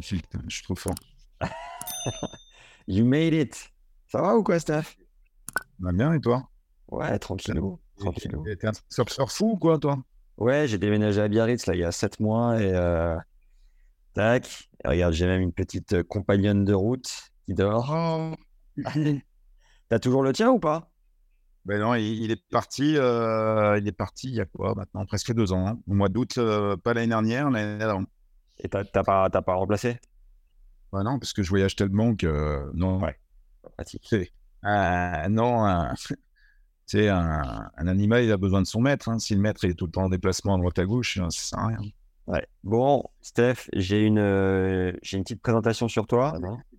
Je suis trop fort. You made it. Ça va ou quoi, Steph? Va bien, et toi? Ouais, tranquillou. tranquillou. T'es un surfeur fou ou quoi, toi? Ouais, j'ai déménagé à Biarritz là, il y a 7 mois et euh, tac. Et regarde, j'ai même une petite euh, compagnonne de route qui dort. Oh. T'as toujours le tien ou pas? Ben non, il, il est parti. euh, il est parti il y a quoi maintenant? Presque deux ans. hein. Au mois d'août, euh, pas l'année dernière, l'année d'avant. Et t'as t'as pas, t'as pas remplacé? Bah non, parce que je voyage tellement que non. Ouais. Pas pratique. C'est- Ah, non, un, animal, il a besoin de son maître. hein. Si le maître il est tout le temps en déplacement à droite à gauche, hein, ça sert à rien. Ouais. Bon, Steph, j'ai une, euh, j'ai une petite présentation sur toi.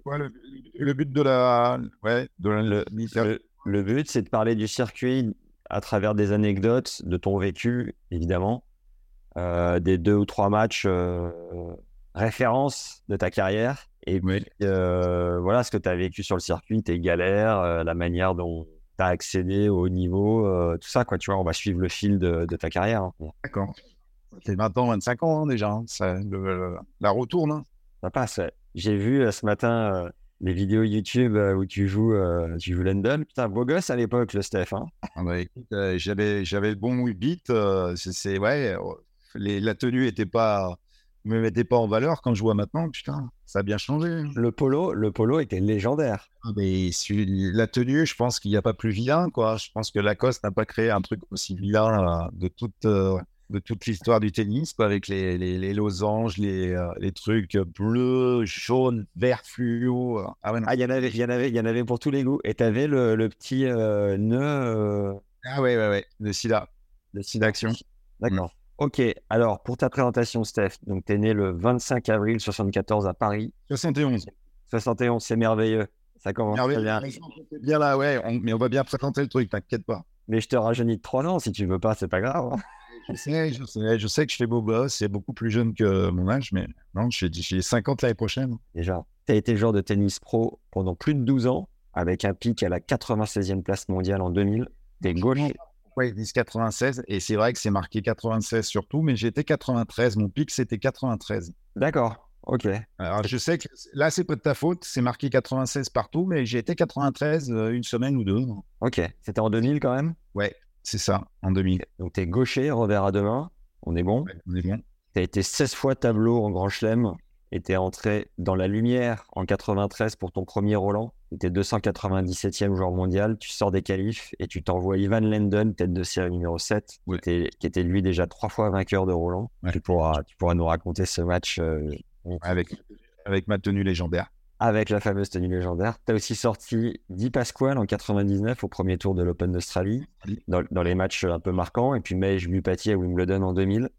Ouais, le, le but de la, ouais, de la, Le, le- le but, c'est de parler du circuit à travers des anecdotes, de ton vécu, évidemment, euh, des deux ou trois matchs euh, références de ta carrière. Et puis, Oui. euh, voilà ce que tu as vécu sur le circuit, tes galères, euh, la manière dont tu as accédé au haut niveau, euh, tout ça, quoi. Tu vois, on va suivre le fil de, de ta carrière. hein. D'accord. C'est 20 ans, 25 ans hein, déjà. hein. Ça, le- le- la retourne. hein. Ça passe. ouais. J'ai vu euh, ce matin euh, les vidéos YouTube euh, où tu joues, euh, tu joues London. Putain, beau gosse à l'époque, le Steph. hein. Ah bah, euh, j'avais, j'avais le bon beat. euh, c'est, ouais, euh, les, la tenue était pas, me mettait pas en valeur quand je vois maintenant. Putain, ça a bien changé. Le polo, le polo était légendaire. Ah, mais la tenue, je pense qu'il n'y a pas plus vilain, quoi. Je pense que Lacoste n'a pas créé un truc aussi vilain euh, de toute, euh, de toute l'histoire du tennis, quoi, avec les, les, les losanges, les, euh, les trucs bleus, jaunes, verts fluo. Ah ouais. Ah, il y en avait, il y en avait, il y en avait pour tous les goûts. Et tu avais le, le petit euh, nœud Ah ouais, ouais, ouais, le sida. Le sida action. D'accord. Ok, alors pour ta présentation, Steph, donc tu es né le 25 avril 74 à Paris. 71. 71, c'est merveilleux. Ça commence très bien. Bien là, ouais, on- mais on va bien présenter le truc, t'inquiète pas. Mais je te rajeunis de 3 ans si tu veux pas, c'est pas grave. hein. Je sais, je sais, je sais que je fais beau gosse, c'est beaucoup plus jeune que mon âge, mais non, j'ai j'ai 50 l'année prochaine. Déjà, tu as été joueur de tennis pro pendant plus de 12 ans, avec un pic à la 96e place mondiale en 2000. T'es gaucher. Ouais, ils disent 96, et c'est vrai que c'est marqué 96 surtout, mais j'étais 93, mon pic c'était 93. D'accord, ok. Alors je sais que là c'est pas de ta faute, c'est marqué 96 partout, mais j'ai été 93 euh, une semaine ou deux. Ok, c'était en 2000 quand même? Ouais, c'est ça, en 2000. Donc t'es gaucher, revers à deux mains. On est bon. Ouais, on est bien. Tu as été 16 fois tableau en Grand Chelem et tu es entré dans la lumière en 93 pour ton premier Roland. Tu étais 297e joueur mondial. Tu sors des qualifs et tu t'envoies Ivan Lendon, tête de série numéro 7, Ouais. qui, était, qui était lui déjà trois fois vainqueur de Roland. Ouais. Tu, pourras, tu pourras nous raconter ce match euh, Avec, avec ma tenue légendaire. avec la fameuse tenue légendaire. Tu as aussi sorti Di Pasquale en 99 au premier tour de l'Open d'Australie, dans les matchs un peu marquants. Et puis Mej Bupati à Wimbledon en 2000.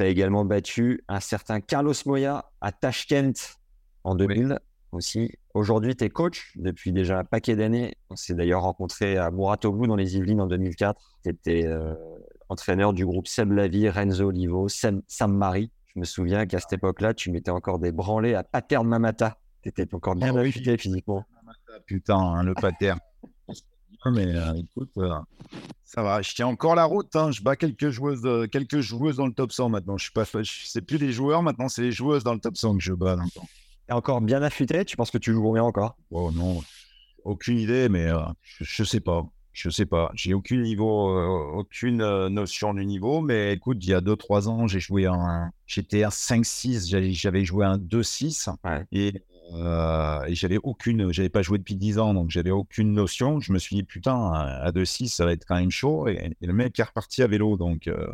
Tu as également battu un certain Carlos Moya à Tashkent en 2000 aussi. Aujourd'hui, tu es coach depuis déjà un paquet d'années. On s'est d'ailleurs rencontré à Muratoglou dans les Yvelines en 2004. Tu étais entraîneur du groupe Seb Lavie, Renzo Olivo, Sam, Sam Marie. Je me souviens qu'à cette époque-là, tu mettais encore des branlés à Paterne Mamata. Tu étais encore bien Oh oui. affûté physiquement. Putain, hein, le pater. mais euh, écoute, euh, ça va, je tiens encore la route. hein. Je bats quelques joueuses, euh, quelques joueuses dans le top 100 maintenant. Je suis pas, c'est plus les joueurs maintenant, c'est les joueuses dans le top 100 que je bats. maintenant. T'es encore bien affûté? Tu penses que tu joues bien encore? Oh non, aucune idée, mais je, je sais pas. Je sais pas. J'ai aucun niveau, aucune notion du niveau, mais écoute, il y a 2-3 ans, j'ai joué un. J'étais un 5-6, j'avais- j'avais joué un 2-6 Ouais. et, euh, et j'avais aucune. J'avais pas joué depuis 10 ans, donc j'avais aucune notion. Je me suis dit, putain, à 2-6, ça va être quand même chaud. Et, le mec est reparti à vélo, donc. euh,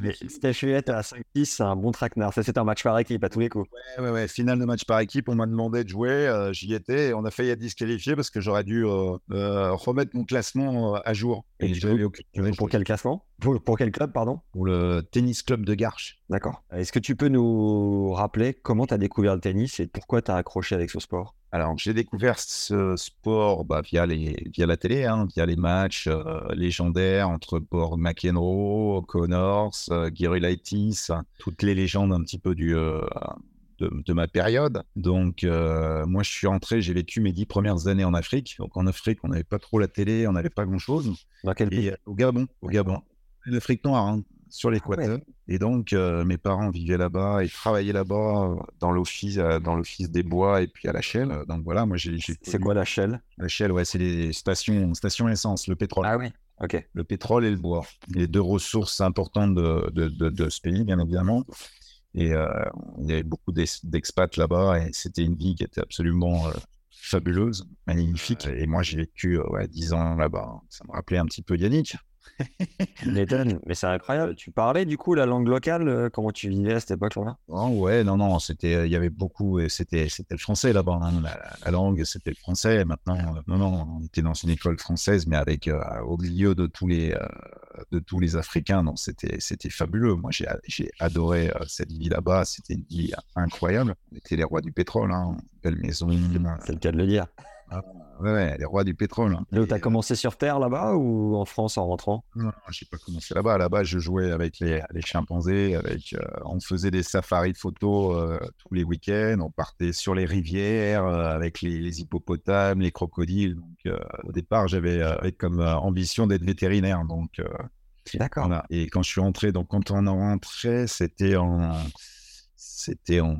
mais Steph Huyette à 5-6, c'est un bon traquenard. Ça, c'était un match par équipe à tous les coups. Ouais, ouais, ouais. Finale de match par équipe, on m'a demandé de jouer. euh, J'y étais et on a failli être disqualifié parce que j'aurais dû euh, euh, remettre mon classement à jour. Et j'avais pour quel classement? Pour, pour quel club, pardon? Pour le tennis club de Garches. D'accord. Est-ce que tu peux nous rappeler comment tu as découvert le tennis et pourquoi tu as accroché avec ce sport? Alors, j'ai découvert ce sport bah, via, les, via la télé, hein, via les matchs euh, légendaires entre Paul McEnroe, Connors, euh, Gary Laitis, hein, toutes les légendes un petit peu du, euh, de, de ma période. Donc, euh, moi, je suis rentré, j'ai vécu mes dix premières années en Afrique. Donc, en Afrique, on n'avait pas trop la télé, on n'avait pas grand-chose. Dans quel pays? Et au Gabon, au Gabon, l'Afrique noire, hein, sur l'équateur. Et donc, euh, mes parents vivaient là-bas et travaillaient là-bas euh, dans l'office, euh, dans l'office des bois et puis à la Shell. Donc voilà, moi j'ai. C'est quoi la Shell? La Shell, ouais, c'est les stations, stations essence, le pétrole. Ah oui. Ok. Le pétrole et le bois. Les deux ressources importantes de, de, de, de ce pays, bien évidemment. Et euh, il y avait beaucoup d'ex- d'expats là-bas et c'était une vie qui était absolument euh, fabuleuse, magnifique. Et moi, j'ai vécu ouais, 10 ans là-bas. Ça me rappelait un petit peu Yannick. Nathan, mais c'est incroyable. Tu parlais du coup la langue locale euh, Comment tu vivais à cette époque-là? Oh, ouais, non, non, c'était, il y avait beaucoup, c'était, c'était le français là-bas, hein, la, la langue, c'était le français. Maintenant, euh, non, non, on était dans une école française, mais avec euh, au milieu de tous les, euh, de tous les Africains, donc c'était, c'était fabuleux. Moi, j'ai, j'ai adoré euh, cette vie là-bas. C'était une vie incroyable. On était les rois du pétrole, hein, belle maison. C'est le cas de le dire. Ouais, ouais, les rois du pétrole. hein. Donc, tu as commencé sur Terre là-bas ou en France en rentrant? Non, non, j'ai pas commencé là-bas. Là-bas, je jouais avec les, les chimpanzés. Avec, euh, on faisait des safaris de photos euh, tous les week-ends. On partait sur les rivières euh, avec les, les hippopotames, les crocodiles. Donc, euh, au départ, j'avais euh, comme euh, ambition d'être vétérinaire. Donc, euh, D'accord. voilà. Et quand je suis rentré, donc quand on est rentré, c'était en, c'était en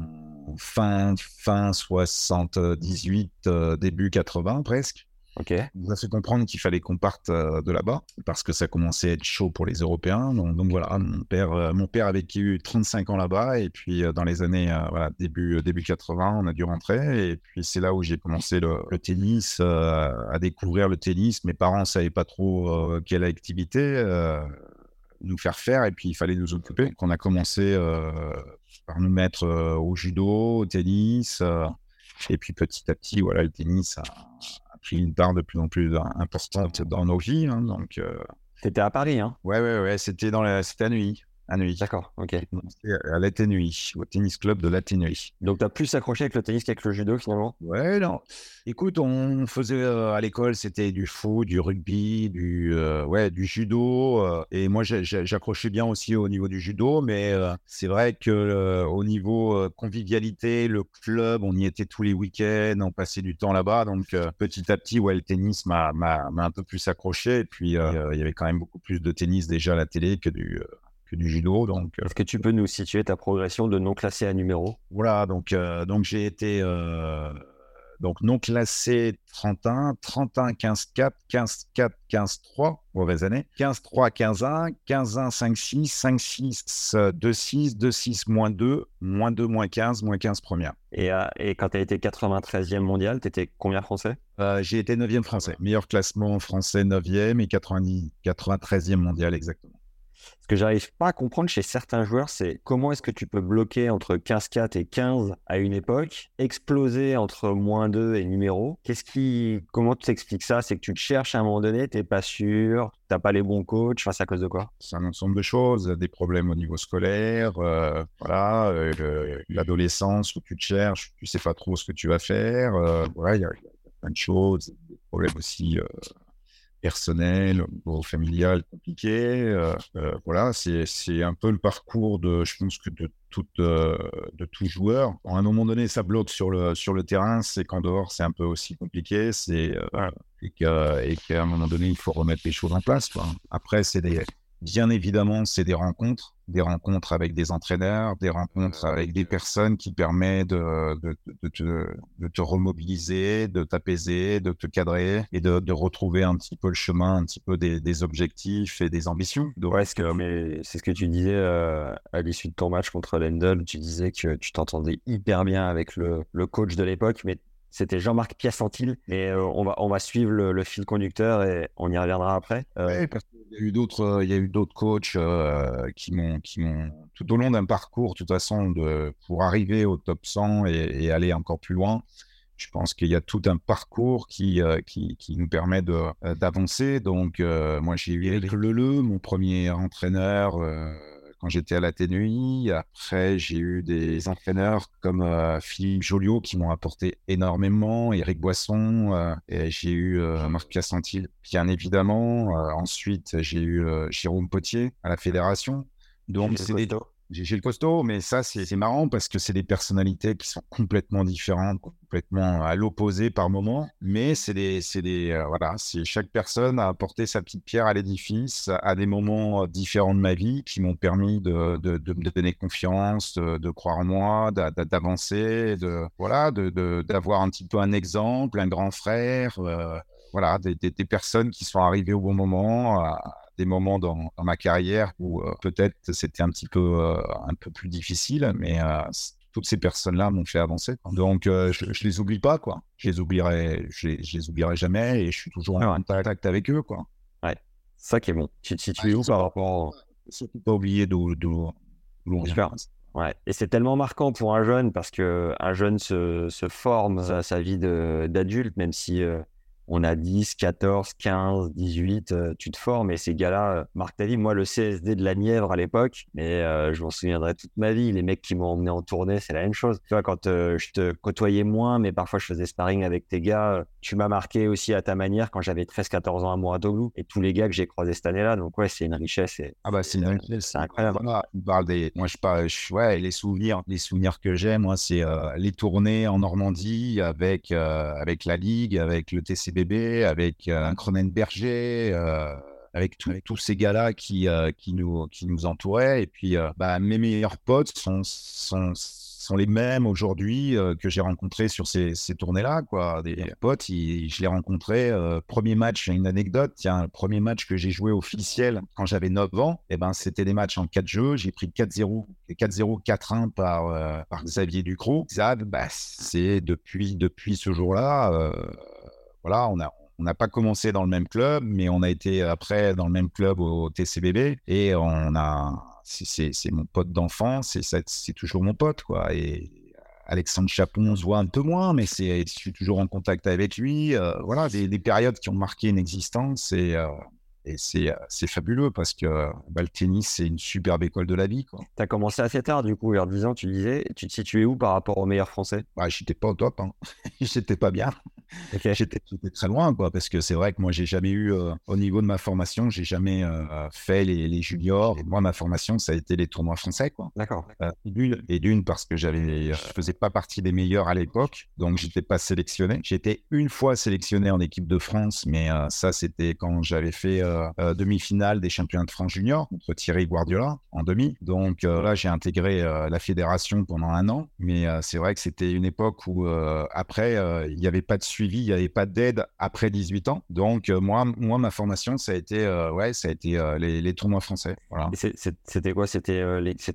fin, fin 78, euh, début 80 presque. Ok. On nous a fait comprendre qu'il fallait qu'on parte euh, de là-bas parce que ça commençait à être chaud pour les Européens. Donc, donc voilà, mon père, euh, mon père a vécu 35 ans là-bas et puis euh, dans les années euh, voilà, début, début 80, on a dû rentrer et puis c'est là où j'ai commencé le, le tennis, à découvrir le tennis. Mes parents ne savaient pas trop quelle activité nous faire faire et puis il fallait nous occuper. Donc, on a commencé euh, par nous mettre euh, au judo, au tennis euh, et puis petit à petit, voilà, le tennis a, a pris une part de plus en plus importante dans nos vies. hein, donc, euh, T'étais à Paris, hein? Ouais, ouais, ouais, c'était dans la, c'était à nuit, à nuit. D'accord. Ok. À la nuit, au tennis club de la nuit. Donc, tu as plus accroché avec le tennis qu'avec le judo finalement? Ouais, non. Écoute, on faisait euh, à l'école, c'était du foot, du rugby, du, euh, ouais, du judo. euh, et moi, j'accrochais bien aussi au niveau du judo, mais c'est vrai que au niveau convivialité, le club, on y était tous les week-ends, on passait du temps là-bas. Donc, petit à petit, ouais, le tennis m'a un peu plus accroché. Et puis, il y avait quand même beaucoup plus de tennis déjà à la télé que du, que du judo. Donc, euh, Est-ce que tu peux nous situer ta progression de non classé à numéro? Voilà, donc, euh, donc j'ai été euh, donc non classé 31, 31, 15, 4, 15, 4, 15, 3, mauvaise année, 15, 3, 15, 1, 15, 1, 5, 6, 5, 6, 2, 6, 2, 6, moins 2, moins 2, moins 15, moins 15 première. et, euh, et quand tu as été 93e mondial, tu étais combien français? Euh, j'ai été 9e français, meilleur classement français 9e et 90, 93e mondial exactement. Ce que j'arrive pas à comprendre chez certains joueurs, c'est comment est-ce que tu peux bloquer entre 15-4 et 15 à une époque, exploser entre moins 2 et numéro. Qu'est-ce qui, comment tu t'expliques ça? C'est que tu te cherches à un moment donné, t'es pas sûr, t'as pas les bons coachs, enfin, c'est à cause de quoi? C'est un ensemble de choses, des problèmes au niveau scolaire, euh, voilà, euh, le- l'adolescence où tu te cherches, tu sais pas trop ce que tu vas faire, euh, voilà, il y a plein de choses, des problèmes aussi au niveau familial compliqués, euh, euh, voilà, c'est un peu le parcours de, je pense que de tout, euh, de tout joueur. À un moment donné, ça bloque sur le, sur le terrain, c'est qu'en dehors, c'est un peu aussi compliqué, c'est et qu'à un moment donné, il faut remettre les choses en place. quoi. Après, c'est des, bien évidemment, c'est des rencontres, des rencontres avec des entraîneurs, des rencontres avec des personnes qui permettent de, de, de- de te, de te remobiliser, de t'apaiser, de te cadrer et de, retrouver un petit peu le chemin, un petit peu des, des objectifs et des ambitions. Donc, Ouais, ce que- mais c'est ce que tu disais euh, à l'issue de ton match contre Lendl. Tu disais que tu t'entendais hyper bien avec le, le coach de l'époque, mais C'était Jean-Marc Piacentil. Et on, va, on va suivre le, fil conducteur et on y reviendra après. Qu'il y a eu d'autres, il y a eu d'autres coachs qui m'ont, qui m'ont, tout au long d'un parcours, de toute façon, pour arriver au top 100 et aller encore plus loin, je pense qu'il y a tout un parcours qui, euh, qui, nous permet euh, d'avancer. Donc, euh, moi, j'ai eu Eric Leleu, mon premier entraîneur quand j'étais à la TNUI. Après, j'ai eu des entraîneurs comme Philippe Joliot qui m'ont apporté énormément, Eric Boisson, et j'ai eu Marc Piacentil, bien évidemment. ensuite, j'ai eu Jérôme Potier à la fédération. Donc, c'est des, j'ai le costaud, mais ça, c'est marrant parce que c'est des personnalités qui sont complètement différentes, complètement à l'opposé par moment. Mais c'est des, des euh, voilà, c'est chaque personne a apporté sa petite pierre à l'édifice à des moments euh, différents de ma vie qui m'ont permis de, de, de, me donner confiance, de, croire en moi, d'avancer, de, voilà, d'avoir un petit peu un exemple, un grand frère. Euh, voilà, des, des, personnes qui sont arrivées au bon moment, des moments dans, ma carrière où euh, peut-être c'était un petit peu, euh, un peu plus difficile, mais euh, toutes ces personnes-là m'ont fait avancer. Donc, je, ne les oublie pas, quoi. Je les oublierai, je les, oublierai jamais et je suis toujours en contact avec eux, quoi. Ouais, ça qui est bon. Tu te situes où par rapport Surtout pas oublier d'où l'on vient. Ouais. Et c'est tellement marquant pour un jeune parce que un jeune se, se forme à sa vie d'adulte, même si on a 10, 14, 15, 18, tu te formes et ces gars-là euh, ta vie. Moi, le CSD de la Nièvre à l'époque, mais euh, je m'en souviendrai toute ma vie. Les mecs qui m'ont emmené en tournée, c'est la même chose. Tu vois, quand euh, je te côtoyais moins, mais parfois je faisais sparring avec tes gars, tu m'as marqué aussi à ta manière quand j'avais 13, 14 ans à Mouratoglou et tous les gars que j'ai croisés cette année-là. Donc, ouais, c'est une richesse. Et, ah, bah, c'est une richesse. C'est incroyable. parle des, moi, je parle, ouais, les souvenirs, les souvenirs que j'ai, moi, c'est les tournées en Normandie avec, avec la Ligue, avec le TCB avec euh, un Cronenberger, euh, avec, avec, tous ces gars-là qui, euh, qui, nous, qui nous entouraient. Et puis, bah, mes meilleurs potes sont, sont, sont les mêmes aujourd'hui que j'ai rencontrés sur ces, ces tournées-là. Quoi. Des potes, je les rencontrais. premier match, une anecdote. Tiens, le premier match que j'ai joué officiel quand j'avais 9 ans, et eh ben, c'était des matchs en 4 jeux. J'ai pris 4-0, 4-0, 4-1 par, par Xavier Ducrot. Xav, bah, c'est depuis, depuis ce jour-là voilà, on a, on n'a pas commencé dans le même club, mais on a été après dans le même club au TCBB et on a, c'est mon pote d'enfance et c'est toujours mon pote, quoi. Et Alexandre Chapon, on se voit un peu moins, mais je suis toujours en contact avec lui. Euh, voilà, des, périodes qui ont marqué une existence et, euh, et c'est, fabuleux parce que bah, le tennis, c'est une superbe école de la vie. Tu as commencé assez tard, du coup, vers 10 ans, tu disais. Tu te situais où par rapport aux meilleurs français? Bah, J'étais pas au top. Hein. j'étais pas bien. J'étais très loin, quoi, parce que c'est vrai que moi, j'ai jamais eu, euh, au niveau de ma formation, j'ai jamais euh, fait les, juniors. Et moi, ma formation, ça a été les tournois français, quoi. D'accord. Euh, et d'une, parce que j'avais, je faisais pas partie des meilleurs à l'époque, donc j'étais pas sélectionné. J'étais une fois sélectionné en équipe de France, mais ça, c'était quand j'avais fait demi-finale des championnats de France junior contre Thierry Guardiola en demi. Donc là, j'ai intégré la fédération pendant un an, mais c'est vrai que c'était une époque où après, il n'y avait pas de il n'y avait pas d'aide après 18 ans. Donc, euh, moi, moi, ma formation, ça a été, euh, ouais, ça a été euh, les, tournois français. Voilà. C'était quoi? C'était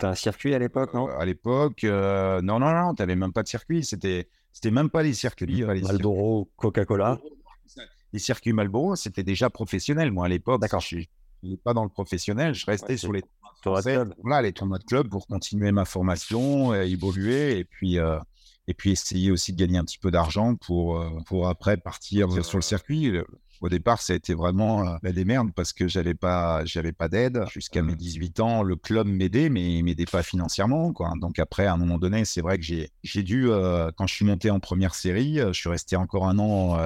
un circuit à l'époque, non? À l'époque, non, non, non, tu n'avais même pas de circuit. C'était même pas les circuits. Malboro, Coca-Cola. Les circuits Malboro, c'était déjà professionnel. Moi, à l'époque, d'accord, je n'étais pas dans le professionnel. Je restais sur les tournois de club. Voilà, les tournois de club pour continuer ma formation, évoluer et puis et puis essayer aussi de gagner un petit peu d'argent pour, euh, pour après partir sur le circuit. Au départ, ça a été vraiment euh, la démerde parce que j'avais pas, j'avais pas d'aide. Jusqu'à mes 18 ans, le club m'aidait, mais il m'aidait pas financièrement. Quoi. Donc après, à un moment donné, c'est vrai que j'ai, j'ai dû, euh, quand je suis monté en première série, je suis resté encore un an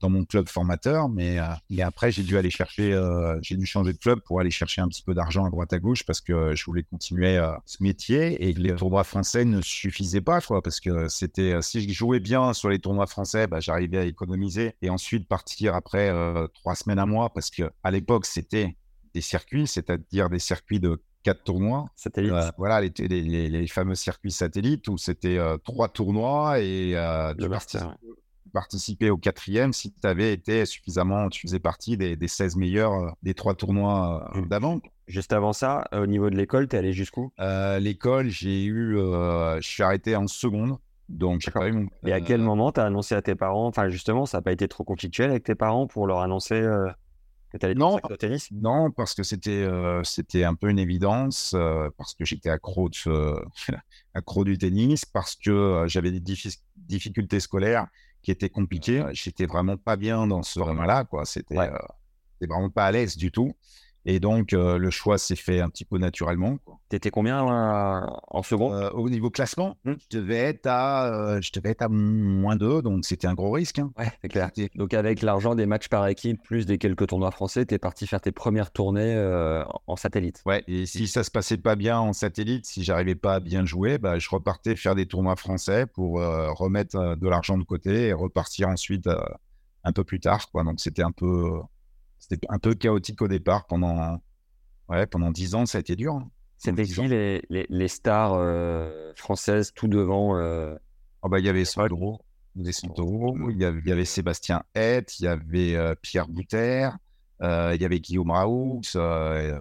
dans mon club formateur, mais, mais après, j'ai dû aller chercher, j'ai dû changer de club pour aller chercher un petit peu d'argent à droite à gauche parce que je voulais continuer ce métier et les tournois français ne suffisaient pas, quoi, parce que c'était, si je jouais bien sur les tournois français, bah, j'arrivais à économiser et ensuite partir après euh, trois semaines à mois parce que à l'époque c'était des circuits, c'est-à-dire des circuits de quatre tournois. Satellites. Euh, voilà, les, les, fameux circuits satellites où c'était euh, trois tournois et tu participais, au quatrième si tu avais été suffisamment, tu faisais partie des, des 16 meilleurs des trois tournois mmh. d'avant. Juste avant ça, au niveau de l'école, tu es allé jusqu'où? L'école, j'ai eu, je suis arrêté en seconde Donc, Et à quel euh, moment tu as annoncé à tes parents? Enfin, justement, ça n'a pas été trop conflictuel avec tes parents pour leur annoncer euh, que tu allais Non. au tennis? Non, parce que c'était euh, c'était un peu une évidence, parce que j'étais accro, de, accro du tennis, parce que j'avais des diffi- difficultés scolaires qui étaient compliquées. J'étais vraiment pas bien dans ce domaine-là, quoi. C'était Ouais. vraiment pas à l'aise du tout. Et donc, euh, le choix s'est fait un petit peu naturellement. T'étais combien là, en second? Euh, au niveau classement, Hmm. je, devais être à, euh, je devais être à moins 2, donc c'était un gros risque. hein. Ouais, c'est clair. Donc avec l'argent des matchs par équipe, plus des quelques tournois français, t'es parti faire tes premières tournées euh, en- satellite. Ouais, et si ça se passait pas bien en satellite, si j'arrivais pas à bien jouer, bah, je repartais faire des tournois français pour euh, remettre euh, de l'argent de côté et repartir ensuite euh, un peu plus tard. Quoi. Donc c'était un peu, c'était un peu chaotique au départ pendant, ouais, pendant 10 ans, ça a été dur. hein. C'était Pendant 10 ans. qui les, les, les stars euh, françaises tout devant euh, Ah bah, il y avait Sandro, il y avait Sandro, il y avait, il y avait Sébastien Hett, il y avait euh, Pierre Bouter, euh, il y avait Guillaume Raoult,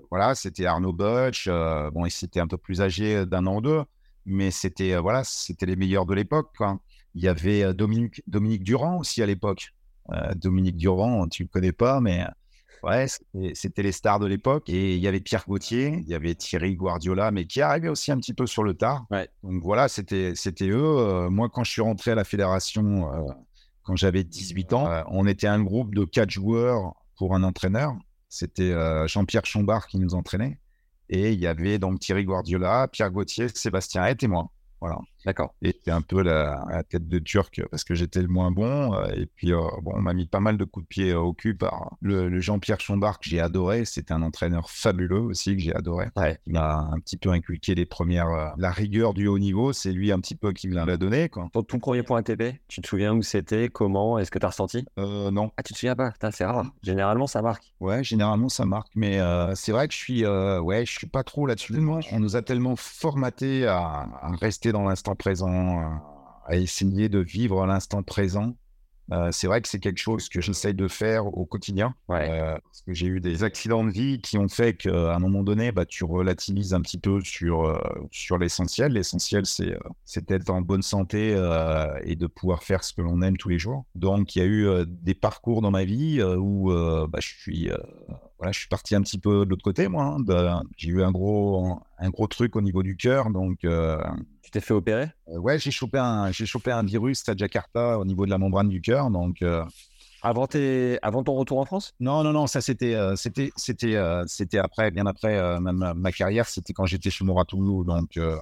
voilà, c'était Arnaud Butch. bon, ils étaient un peu plus âgés d'un an ou deux, mais c'était voilà, c'était les meilleurs de l'époque. quoi. Il y avait Dominique, Dominique Durand aussi à l'époque. Dominique Durand, tu le connais pas, mais ouais, c'était- les stars de l'époque. Et il y avait Pierre Gauthier, il y avait Thierry Guardiola, mais qui arrivait aussi un petit peu sur le tard. Ouais. Donc voilà, c'était c'était eux. Euh, moi, quand je suis rentré à la fédération, euh, quand j'avais 18 ans, euh, on était un groupe de quatre joueurs pour un entraîneur. C'était Jean-Pierre Chambard qui nous entraînait. Et il y avait donc Thierry Guardiola, Pierre Gauthier, Sébastien Hett et moi. Voilà. D'accord. Et c'était un peu la, la tête de Turc parce que j'étais le moins bon. euh, Et puis, euh, bon, on m'a mis pas mal de coups de pied euh, au cul par le, le Jean-Pierre Chambard que j'ai adoré. C'était un entraîneur fabuleux aussi que j'ai adoré. Ouais. Il m'a un petit peu inculqué les premières, euh, la rigueur du haut niveau. C'est lui un petit peu qui me l'a donné, quoi. Ton tout premier point ATP, tu te souviens où c'était, comment, est-ce que t'as ressenti? Euh, non. Ah, tu te souviens pas? C'est rare. Généralement, ça marque. Ouais, généralement ça marque, mais euh, c'est vrai que je suis, euh, ouais, je suis pas trop là-dessus. Moi, on nous a tellement formaté à, à rester dans l'instant présent, à, à essayer de vivre l'instant présent. Euh, c'est vrai que c'est quelque chose que j'essaye de faire au quotidien. Ouais. Euh, parce que j'ai eu des accidents de vie qui ont fait qu'à un moment donné, bah, tu relativises un petit peu sur, euh, sur l'essentiel. L'essentiel, c'est euh, c'est d'être en bonne santé euh, et de pouvoir faire ce que l'on aime tous les jours. Donc, il y a eu euh, des parcours dans ma vie euh, où euh, bah, je suis euh, voilà, je suis parti un petit peu de l'autre côté, moi. hein, de- J'ai eu un gros, un gros truc au niveau du cœur. Donc, euh, Tu t'es fait opérer? Euh, ouais, j'ai chopé, un, j'ai chopé un virus à Jakarta au niveau de la membrane du cœur. Donc, euh, avant, tes... avant ton retour en France? Non, non, non, ça c'était, euh, c'était, c'était, euh, c'était après, bien après ma, ma- carrière. C'était quand j'étais chez Moratoulou. Donc, euh,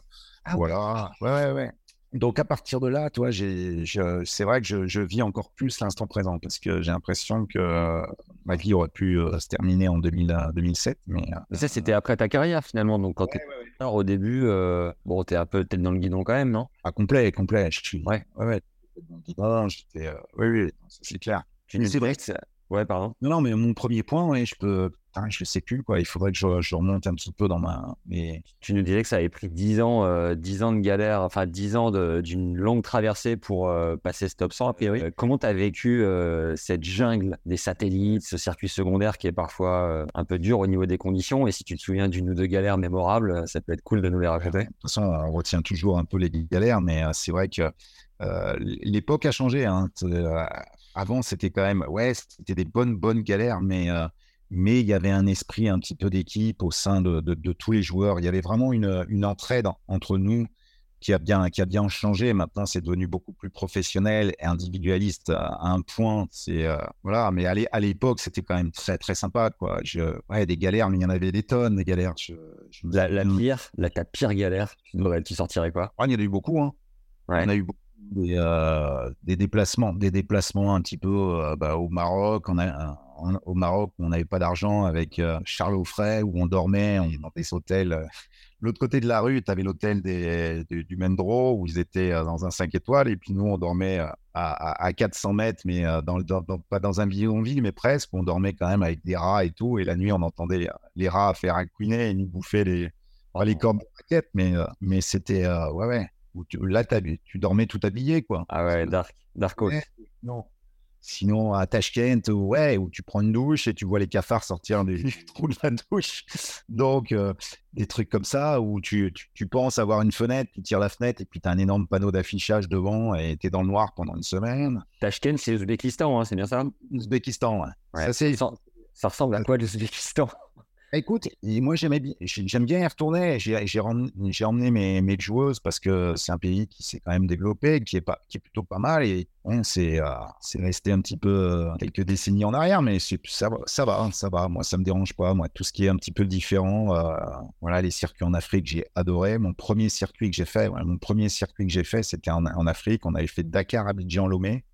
voilà. Ouais, ouais, ouais. Donc, à partir de là, toi, j'ai, je- c'est vrai que je, je vis encore plus l'instant présent parce que j'ai l'impression que euh, ma vie aurait pu euh, se terminer en 2000, euh, 2007. Mais, euh, Mais ça, c'était après ta carrière finalement. Donc, quand t'étais au début, euh, bon, t'es un peu tête dans le guidon quand même, non? Ah, complet, complet. Je suis. Ouais. ouais, ouais. J'étais, euh, oui, oui, c'est clair. Tu nous dirais que ça- Ouais, pardon. Non, non, mais mon premier point, ouais, je peux. Je sais plus, quoi. Il faudrait que je, je remonte un petit peu dans ma. Mais... Tu nous disais que ça avait pris 10 ans, euh, 10 ans de galère, enfin 10 ans d'une longue traversée pour euh, passer ce top 100 a priori. Euh, comment tu as vécu euh, cette jungle des satellites, ce circuit secondaire qui est parfois un peu dur au niveau des conditions? Et si tu te souviens d'une ou deux galères mémorables, ça peut être cool de nous les raconter. De toute façon, on retient toujours un peu les galères, mais c'est vrai que euh, l'époque a changé. Hein. Euh, avant, c'était quand même. Ouais, c'était des bonnes, bonnes galères, mais. euh, mais il y avait un esprit un petit peu d'équipe au sein de, de- de tous les joueurs. Il y avait vraiment une, une entraide entre nous qui a bien, qui a bien changé. Maintenant, c'est devenu beaucoup plus professionnel et individualiste à un point. C'est euh, voilà, mais à l'é- à l'époque, c'était quand même très très sympa, quoi. Je, ouais, des galères, mais il y en avait des tonnes, des galères. Je, je me La, pire, la, ta pire galère, tu, sortirais quoi? Ah, il y en a eu beaucoup, hein. Ouais. On a eu beaucoup des, euh, des déplacements, des déplacements un petit peu euh, bah, au Maroc. On a, en- au Maroc, on n'avait pas d'argent avec euh, Charles Offray où on dormait on, dans des hôtels. euh, L'autre côté de la rue, tu avais l'hôtel des, du, du Mendro où ils étaient euh, dans un 5 étoiles et puis nous, on dormait à, à, à 400 mètres, mais dans, dans- dans- pas dans un bidonville, mais presque. On dormait quand même avec des rats et tout. Et la nuit, on entendait les rats faire un couiner et nous bouffer les, les cordes de raquettes, mais, mais c'était, ouais, ouais. Où tu- là, tu dormais tout habillé, quoi. Ah ouais, Dark, Dark. Ouais. Non. Sinon, à Tashkent, ouais, où tu prends une douche et tu vois les cafards sortir du trou de la douche. Donc, euh, des trucs comme ça où tu, tu, tu, penses avoir une fenêtre, tu tires la fenêtre et puis tu as un énorme panneau d'affichage devant et tu es dans le noir pendant une semaine. Tashkent, c'est Ouzbékistan, hein, c'est bien ça? Ouzbékistan, ouais. ouais. Ça, ça, ça, ressemble à quoi l'Ouzbékistan? Écoute, moi j'aimais bien, j'aime bien y retourner. J'ai emmené mes, joueuses parce que c'est un pays qui s'est quand même développé, qui est, pas, qui est plutôt pas mal. Et bon, c'est euh, resté un petit peu euh, quelques décennies en arrière, mais ça, ça va, ça va. Moi, ça me dérange pas. Moi, tout ce qui est un petit peu différent, euh, voilà, les circuits en Afrique, j'ai adoré. Mon premier circuit que j'ai fait, mon premier circuit que j'ai fait, c'était en, en, Afrique. On avait fait Dakar, Abidjan, Lomé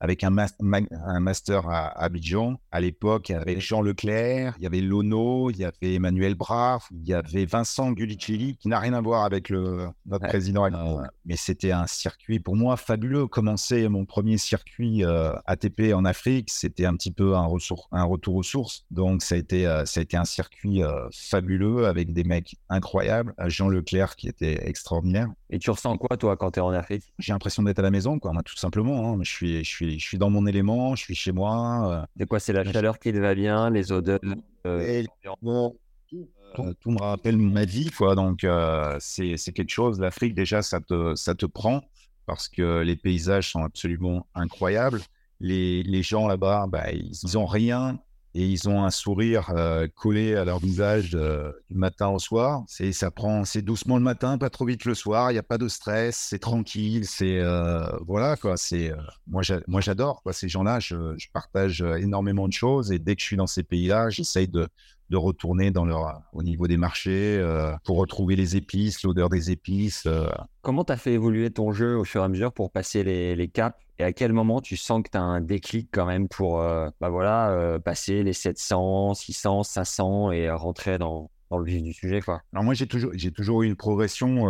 avec un, un master à Abidjan. À l'époque, il y avait Jean Leclerc, il y avait Lono, il y avait Emmanuel Braff, il y avait Vincent Gulichelli, qui n'a rien à voir avec le, notre président. Ah Mais c'était un circuit pour moi fabuleux. Commencer mon premier circuit euh, ATP en Afrique, c'était un petit peu un, un, retour aux sources. Donc ça a été, euh, ça a été un circuit euh, fabuleux avec des mecs incroyables. Jean Leclerc qui était extraordinaire. Et tu ressens quoi toi quand tu es en Afrique? J'ai l'impression d'être à la maison, quoi, tout simplement. Hein. Je suis, je suis je suis dans mon élément, je suis chez moi. C'est quoi C'est la chaleur qui te va bien, les odeurs euh, bon, tout, tout, me rappelle ma vie, quoi. Donc, euh, c'est quelque chose. L'Afrique, déjà, ça te, ça te prend parce que les paysages sont absolument incroyables. Les, les gens là-bas, bah, ils n'ont rien et ils ont un sourire euh, collé à leur visage euh, du matin au soir. C'est ça prend, c'est doucement le matin, pas trop vite le soir. Il n'y a pas de stress, c'est tranquille. C'est euh, voilà quoi. C'est moi, moi j'adore quoi. Ces gens-là, je, je, partage énormément de choses et dès que je suis dans ces pays-là, j'essaye de de retourner dans leur, au niveau des marchés euh, pour retrouver les épices, l'odeur des épices. Euh. Comment tu as fait évoluer ton jeu au fur et à mesure pour passer les, les caps et à quel moment tu sens que tu as un déclic quand même pour euh, bah voilà, passer les 700, 600, 500 et rentrer dans, dans le vif du sujet quoi? Alors moi j'ai toujours, j'ai toujours eu une progression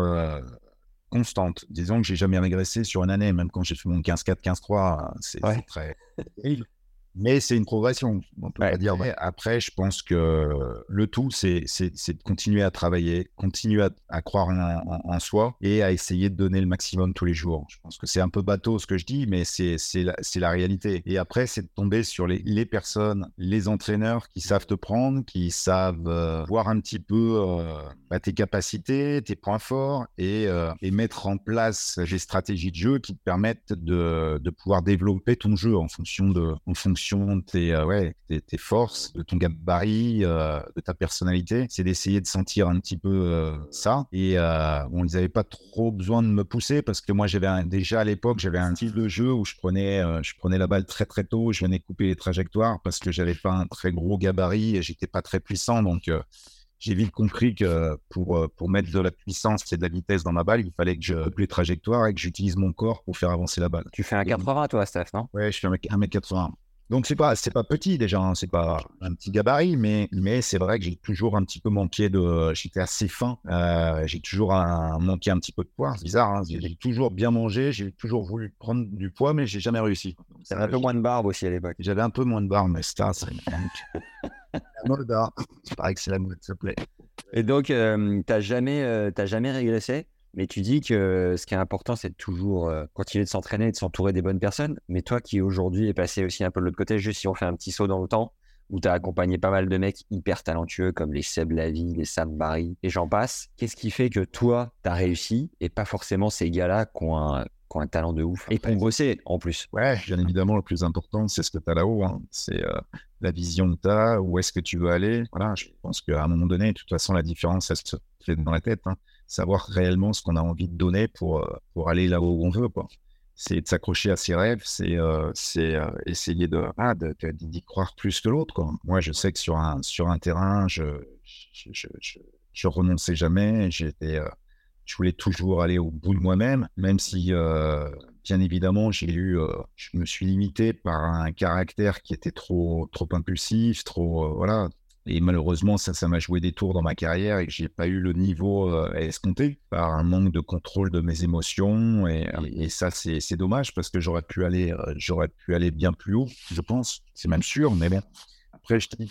constante. Disons que j'ai jamais régressé sur une année, même quand j'ai fait mon 15-4, 15-3, c'est très mais c'est une progression, on peut pas dire. Après, je pense que le tout, c'est de continuer à travailler, continuer à, croire en, soi et à essayer de donner le maximum tous les jours. Je pense que c'est un peu bateau ce que je dis, mais c'est la, la, réalité. Et après, c'est de tomber sur les, les, personnes, les entraîneurs qui savent te prendre, qui savent euh, voir un petit peu euh, bah, tes capacités, tes points forts et, euh, et, mettre en place des stratégies de jeu qui te permettent de, de pouvoir développer ton jeu en fonction de, en fonction de tes, euh, ouais, tes, forces, de ton gabarit, euh, de ta personnalité. C'est d'essayer de sentir un petit peu euh, ça. Et bon, ils n'avaient pas trop besoin de me pousser parce que moi, j'avais déjà à l'époque, j'avais un style de jeu où je prenais, je prenais la balle très très tôt, je venais couper les trajectoires parce que j'avais pas un très gros gabarit et j'étais pas très puissant. Donc, j'ai vite compris que pour, pour mettre de la puissance et de la vitesse dans ma balle, il fallait que je coupe les trajectoires et que j'utilise mon corps pour faire avancer la balle. Tu fais un 80 toi, Steph, non? Ouais, je fais un 1m80. Donc c'est pas c'est pas petit déjà, hein, c'est pas un petit gabarit, mais mais c'est vrai que j'ai toujours un petit peu manqué de, j'étais assez fin, euh, j'ai toujours un, manqué un petit peu de poids, c'est bizarre, hein, j'ai toujours bien mangé, j'ai toujours voulu prendre du poids, mais j'ai jamais réussi. J'avais un peu moins de barbe aussi à l'époque. J'avais un peu moins de barbe, mais ça, c'est la mode. C'est pareil que c'est la mode, s'il te plaît. Et donc, euh, t'as jamais, euh, jamais régressé? Mais tu dis que ce qui est important, c'est de toujours continuer de s'entraîner et de s'entourer des bonnes personnes. Mais toi qui aujourd'hui est passé aussi un peu de l'autre côté, juste si on fait un petit saut dans le temps, où tu as accompagné pas mal de mecs hyper talentueux comme les Seb Lavie, les Sam Barry et j'en passe, qu'est-ce qui fait que toi, tu as réussi et pas forcément ces gars-là qui ont un, un talent de ouf et pour bosser en plus. Ouais, bien évidemment, le plus important, c'est ce que tu as là-haut. Hein. C'est euh, la vision que tu as, où est-ce que tu veux aller. Voilà, je pense qu'à un moment donné, de toute façon, la différence, elle se fait dans la tête. Hein savoir réellement ce qu'on a envie de donner pour, euh, pour aller là où on veut. C'est de s'accrocher à ses rêves, c'est euh, euh, essayer de ah, d'y croire plus que l'autre. Moi, je sais que sur un, sur un terrain, je je, je, je, renonçais jamais. Je voulais toujours aller au bout de moi-même, même si, bien évidemment, j'ai eu, je me suis limité par un caractère qui était trop, trop impulsif, trop, voilà, et malheureusement, ça, ça m'a joué des tours dans ma carrière et que j'ai pas eu le niveau euh, à escompter par un manque de contrôle de mes émotions. Et, et ça, c'est dommage parce que j'aurais pu aller, euh, j'aurais pu aller bien plus haut, je pense. C'est même sûr, mais bien. Après, je te dis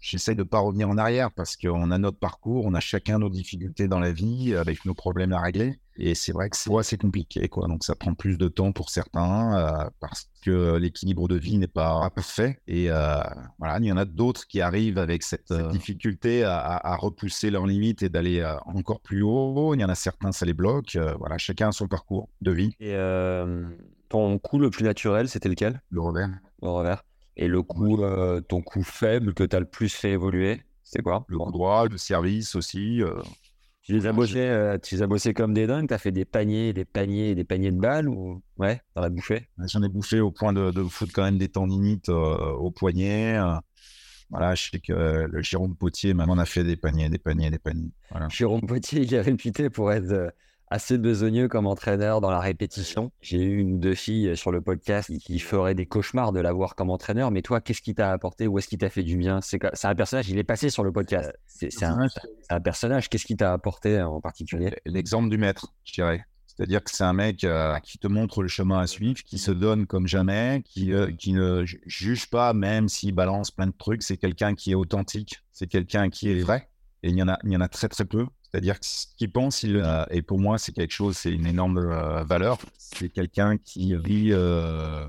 j'essaie de pas revenir en arrière parce qu'on a notre parcours, on a chacun nos difficultés dans la vie avec nos problèmes à régler. Et c'est vrai que c'est assez compliqué, quoi. Donc ça prend plus de temps pour certains euh, parce que l'équilibre de vie n'est pas parfait. Et euh, voilà, il y en a d'autres qui arrivent avec cette, euh, difficulté à, repousser leurs limites et d'aller encore plus haut. Il y en a certains, ça les bloque. voilà, chacun a son parcours de vie. Et ton coup le plus naturel, c'était lequel? Le revers. Le revers. Et le coup, ton coup faible que tu as le plus fait évoluer, c'est quoi? Le droit, le service aussi. Tu les as bossés, euh, tu les as bossés comme des dingues? Tu as fait des paniers, des paniers, des paniers de balles ou ouais, dans la bouffée. J'en ai bouffé au point de, de foutre quand même des tendinites euh, au poignet. Euh. voilà, je sais que le Jérôme Potier m'en a fait des paniers, des paniers, des paniers. Jérôme Potier, il est réputé pour être assez besogneux comme entraîneur dans la répétition. J'ai eu une ou deux filles sur le podcast qui feraient des cauchemars de l'avoir comme entraîneur. Mais toi, qu'est-ce qui t'a apporté? Où est-ce qui t'a fait du bien? C'est un personnage, il est passé sur le podcast. C'est un, personnage. Qu'est-ce qui t'a apporté en particulier? L'exemple du maître, je dirais. C'est-à-dire que c'est un mec euh, qui te montre le chemin à suivre, qui se donne comme jamais, qui, euh, qui ne juge pas même s'il balance plein de trucs. C'est quelqu'un qui est authentique, c'est quelqu'un qui est vrai. Et il y en a, il y en a très très peu. C'est-à-dire ce qu'il pense, euh, et pour moi, c'est quelque chose, c'est une énorme euh, valeur. C'est quelqu'un qui vit euh,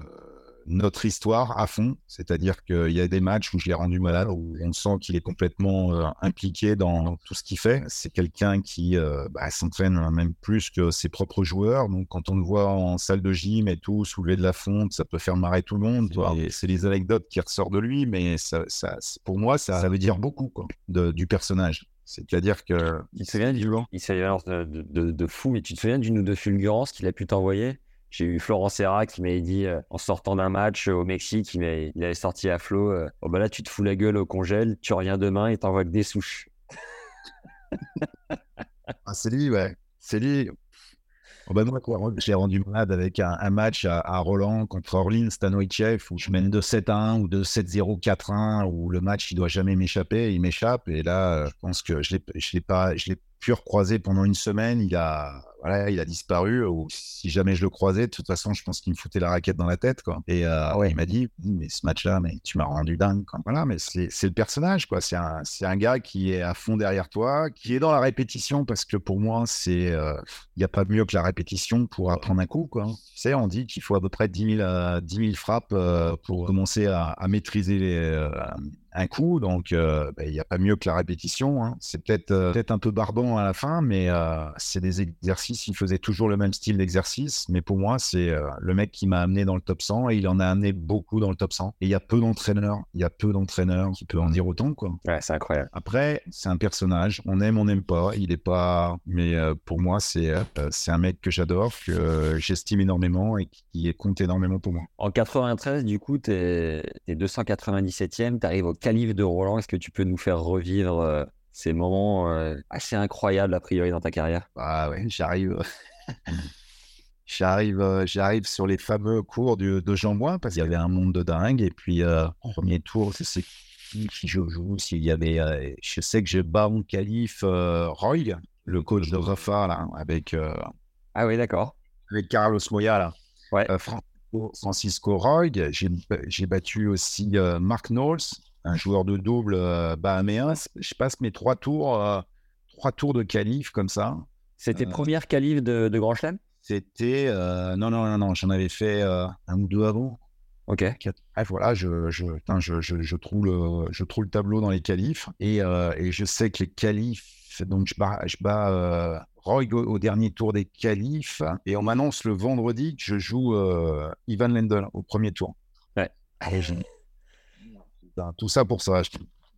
notre histoire à fond. C'est-à-dire qu'il y a des matchs où je l'ai rendu malade, où on sent qu'il est complètement impliqué dans tout ce qu'il fait. C'est quelqu'un qui bah, s'entraîne même plus que ses propres joueurs. Donc, quand on le voit en salle de gym et tout, soulever de la fonte, ça peut faire marrer tout le monde. C'est les anecdotes qui ressortent de lui, mais ça, ça, pour moi, ça, ça veut dire beaucoup quoi, de, du personnage. C'est-à-dire que. Il se souvient du Il se de, de, de, fou, mais tu te souviens d'une ou deux fulgurances qu'il a pu t'envoyer? J'ai eu Florent Serra qui m'avait dit, euh, en sortant d'un match au Mexique, il, avait sorti à flot euh, Oh bah là, tu te fous la gueule au congèle, tu reviens demain et t'envoies que des souches. ah, c'est lui, ouais. C'est lui. Oh bah moi, j'ai rendu malade avec un, match à, Roland contre Orlin Stanoichev où je mène de 7 à 1 ou de 7-0, 4-1 où le match il doit jamais m'échapper, il m'échappe et là je pense que je l'ai pas, je l'ai pu recroiser pendant une semaine, il a voilà, il a disparu. Ou si jamais je le croisais, de toute façon, je pense qu'il me foutait la raquette dans la tête, quoi. Et euh, ouais. il m'a dit, mais ce match-là, mais tu m'as rendu dingue, quoi. Voilà, mais c'est le personnage, quoi. C'est un, un gars qui est à fond derrière toi, qui est dans la répétition, parce que pour moi, c'est, il euh, n'y a pas mieux que la répétition pour apprendre un coup, quoi. Tu sais, on dit qu'il faut à peu près 10 000, 10 000 frappes euh, pour commencer à, à maîtriser les, un coup. Donc, euh, bah, il n'y a pas mieux que la répétition. Hein. C'est peut-être euh, peut-être un peu barbant à la fin, mais euh, c'est des exercices. Il faisait toujours le même style d'exercice. Mais pour moi, c'est le mec qui m'a amené dans le top 100 et il en a amené beaucoup dans le top 100. Et il y a peu d'entraîneurs. Il y a peu d'entraîneurs qui peuvent en dire autant. Quoi. Ouais, c'est incroyable. Après, c'est un personnage. On aime, on n'aime pas. Il n'est pas. Mais pour moi, c'est c'est un mec que j'adore, que j'estime énormément et qui compte énormément pour moi. En 93, du coup, tu es, 297e. Tu arrives au calife de Roland, est-ce que tu peux nous faire revivre euh, ces moments euh, assez incroyables a priori dans ta carrière? Ah ouais, j'arrive. j'arrive, euh, j'arrive sur les fameux cours de, de Jean Boin parce qu'il y avait un monde de dingue. Et puis, premier tour, c'est qui je joue. S'il y avait, je sais que je bats mon calife Roy, le coach de Rafa, là, avec. ah oui, d'accord. Avec Carlos Moya, là. Ouais. Francisco Roy. J'ai battu aussi Mark Knowles, un joueur de double euh, bahaméen. Je passe mes trois tours, euh, trois tours de qualif comme ça. C'était euh, première qualif de, Grand Chelem? C'était non non non non, j'en avais fait un ou deux avant. Ok. voilà, je, je, je, je, trouve le, je trouve le tableau dans les qualifs et, et je sais que les qualifs, donc je bats, je bats Roy au, dernier tour des qualifs et on m'annonce le vendredi que je joue Ivan Lendl au premier tour. Ouais. Allez, tout ça pour ça.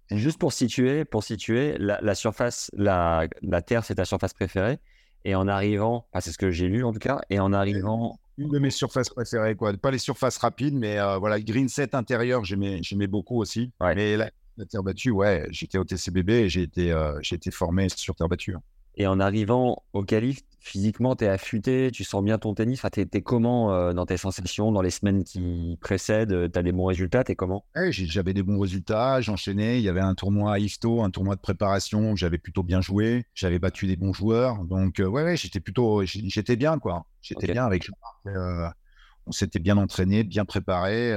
Juste pour situer, pour situer la, surface, la, la Terre, c'est ta surface préférée. Et en arrivant, c'est ce que j'ai lu en tout cas, et en arrivant. Une de mes surfaces préférées, quoi. Pas les surfaces rapides, mais euh, voilà, green set intérieur, j'aimais beaucoup aussi. Mais la, terre battue, ouais, j'étais au TCBB et j'ai été, euh, été formé sur terre battue. Hein. Et en arrivant au calife, physiquement, tu es affûté, tu sens bien ton tennis. Enfin, tu es, comment euh, dans tes sensations dans les semaines qui précèdent euh, Tu as des bons résultats Tu es comment J'avais des bons résultats, j'enchaînais. Il y avait un tournoi à Isto, un tournoi de préparation j'avais plutôt bien joué. J'avais battu des bons joueurs. Donc, euh, ouais, ouais j'étais plutôt j'étais bien, quoi. J'étais bien avec on s'était bien entraîné, bien préparé.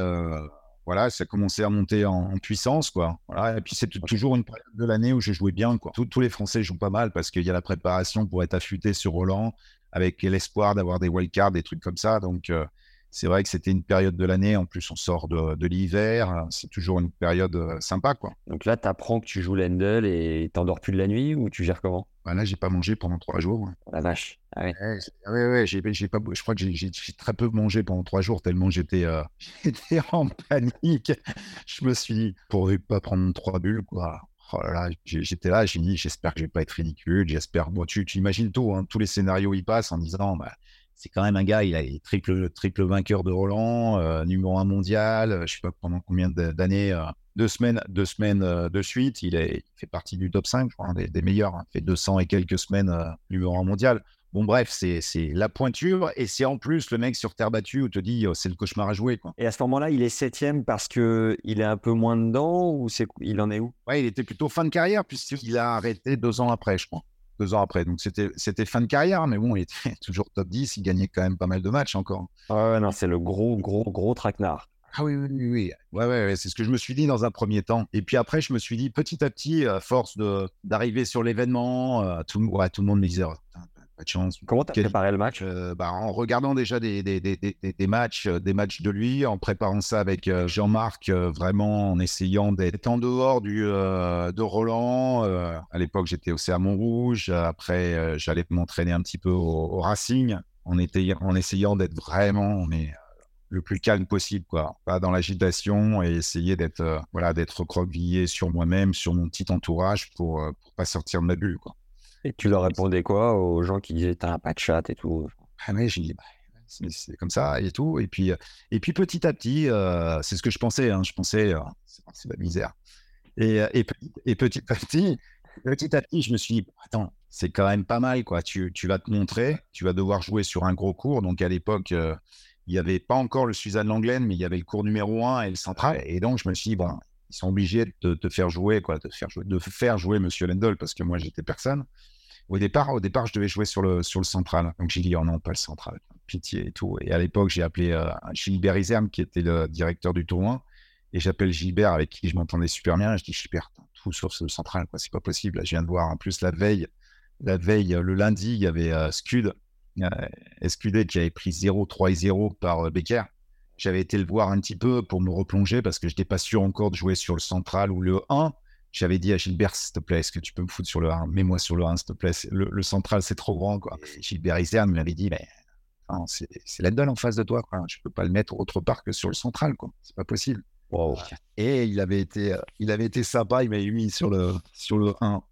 Voilà, ça commençait à monter en, en puissance, quoi. Voilà, et puis c'est toujours une période de l'année où je jouais bien, quoi. Tous, tous les Français jouent pas mal parce qu'il y a la préparation pour être affûté sur Roland, avec l'espoir d'avoir des wildcards, des trucs comme ça. Donc, euh, c'est vrai que c'était une période de l'année. En plus, on sort de, de l'hiver. C'est toujours une période euh, sympa, quoi. Donc là, tu apprends que tu joues l'Handle et t'endors plus de la nuit ou tu gères comment? Bah, là, j'ai pas mangé pendant trois jours. ouais. Oh La vache. Ah ouais. Ouais, j'ai- ouais, ouais, j'ai, j'ai pas, je crois que j'ai, très peu mangé pendant trois jours tellement j'étais, euh, j'étais en panique. Je me suis dit, pourvu de pas prendre trois bulles, quoi. Oh là là, j'étais là, j'ai dit, j'espère que je vais pas être ridicule, j'espère. Bon, tu, tu imagines tout, hein, tous les scénarios y passent en disant, bah, c'est quand même un gars, il est triple, triple vainqueur de Roland, euh, numéro un mondial, euh, je sais pas pendant combien d'années, euh, deux semaines, deux semaines euh, de suite, il, est, il fait partie du top 5, je crois, un des, des meilleurs, hein, il fait 200 et quelques semaines euh, numéro un mondial. Bon, bref, c'est la pointure et c'est en plus le mec sur terre battue où te dit euh, c'est le cauchemar à jouer. Quoi. Et à ce moment-là, il est septième parce que il est un peu moins dedans ou c'est il en est où? Ouais, il était plutôt fin de carrière puisqu'il a arrêté deux ans après, je crois. Deux ans après. Donc c'était c'était fin de carrière, mais bon, il était toujours top 10, il gagnait quand même pas mal de matchs encore. Ah ouais, non, c'est le gros, gros, gros traquenard. Ah oui, oui, oui, oui. Ouais, ouais, ouais, c'est ce que je me suis dit dans un premier temps. Et puis après, je me suis dit petit à petit, à force d'arriver sur l'événement, euh, tout, le- ouais, tout le monde me disait oh, putain, pas de chance. Comment t'as préparé le match? Euh, bah, en regardant déjà des, des, des, des, matchs, euh, des matchs de lui, en préparant ça avec euh, Jean-Marc, vraiment en essayant d'être en dehors du, de Roland. à l'époque, j'étais au CA Montrouge. Après, j'allais m'entraîner un petit peu au, au Racing, en, été- en essayant d'être vraiment mais, le plus calme possible, quoi. Pas dans l'agitation et essayer d'être euh, voilà, d'être recroquevillé sur moi-même, sur mon petit entourage pour, euh, pour pas sortir de ma bulle, quoi. Et tu leur répondais quoi aux gens qui disaient t'as pas de chat et tout? Ah ouais, j'ai dit, bah, c'est comme ça et tout. Et puis, et puis petit à petit, euh, c'est ce que je pensais. hein, je pensais, euh, c'est la misère. Et, euh, et, petit, et petit à petit, petit à petit, je me suis dit, attends, c'est quand même pas mal, quoi. Tu, tu vas te montrer, tu vas devoir jouer sur un gros cours. Donc à l'époque, euh, il n'y avait pas encore le Suzanne Langlaine, mais il y avait le cours numéro 1 et le central. Et donc je me suis dit, bon, ils sont obligés de te, faire jouer, quoi, de faire jouer, de faire jouer Monsieur Lendl parce que moi j'étais personne. Au départ, au départ, je devais jouer sur le, sur le central. Donc j'ai dit, oh non, pas le central. Pitié et tout. Et à l'époque, j'ai appelé euh, Gilbert Isern, qui était le directeur du tournoi. Et j'appelle Gilbert, avec qui je m'entendais super bien. Et je dis, Gilbert, tout sur le central, quoi. C'est pas possible. Là, je viens de voir. En plus, la veille, la veille, le lundi, il y avait euh, Scud, euh, Scudé qui avait pris 0, 3 et 0 par euh, Becker. J'avais été le voir un petit peu pour me replonger parce que je n'étais pas sûr encore de jouer sur le central ou le 1. J'avais dit à Gilbert, s'il te plaît, est-ce que tu peux me foutre sur le 1 Mets-moi sur le 1, s'il te plaît. Le, le central, c'est trop grand. Quoi. Et Gilbert Isern m'avait dit, mais enfin, c'est c'est Lendl en face de toi. Quoi. Je peux pas le mettre autre part que sur le central. quoi. C'est pas possible. Wow. Et il avait été, euh, il avait été sympa. Il m'avait mis sur le, sur le 1.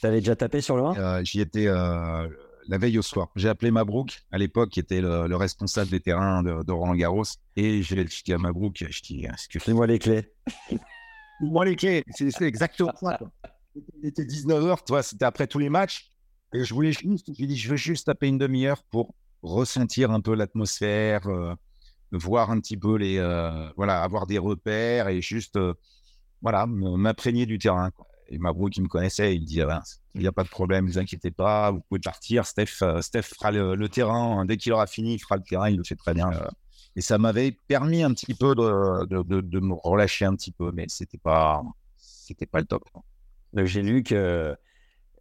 T'avais déjà tapé sur le 1 Euh, J'y étais euh, la veille au soir. J'ai appelé Mabrouk, à l'époque, qui était le, le responsable des terrains de, de Roland Garros. Et j'ai dis à Mabrouk, je dis, Fais-moi les clés. moi les clés, c'est exactement ça. Il était 19h, toi, c'était après tous les matchs. Et je voulais juste, j'ai dit, je veux juste taper une demi-heure pour ressentir un peu l'atmosphère, euh, voir un petit peu les, euh, voilà, avoir des repères et juste, euh, voilà, m'imprégner du terrain. quoi. Et Mabrouk, il me connaissait, il me dit, ah ben, il n'y a pas de problème, ne vous inquiétez pas, vous pouvez partir. Steph, euh, Steph fera le, terrain, hein. dès qu'il aura fini, il fera le terrain, il le fait très bien. euh. Et ça m'avait permis un petit peu de, de, de, me relâcher un petit peu, mais c'était pas, c'était pas le top. j'ai lu que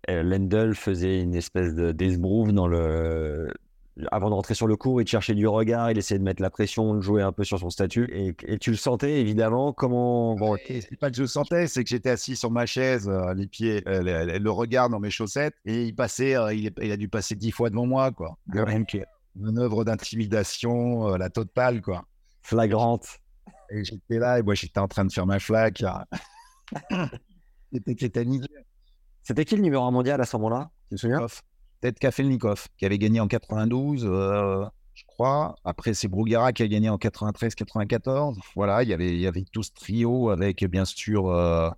euh, Lendl faisait une espèce de dans le avant de rentrer sur le cours, il cherchait du regard, il essayait de mettre la pression, de jouer un peu sur son statut. Et, et tu le sentais évidemment. Comment bon, c'est pas que je le sentais, c'est que j'étais assis sur ma chaise, euh, les pieds, euh, le, le regard dans mes chaussettes, et il passait, euh, il, a dû passer dix fois devant moi, quoi. Le même que- Une œuvre d'intimidation, la totale, quoi. flagrante. Et j'étais là, et moi j'étais en train de faire ma flaque. J'étais tétanisé. C'était qui le numéro 1 mondial à ce moment-là? Tu te souviens? Peut-être Kafelnikov, qui avait gagné en 92, euh, je crois. Après, c'est Bruguera qui a gagné en 93-94. Voilà, il y avait, il y avait tout ce trio avec, bien sûr, euh,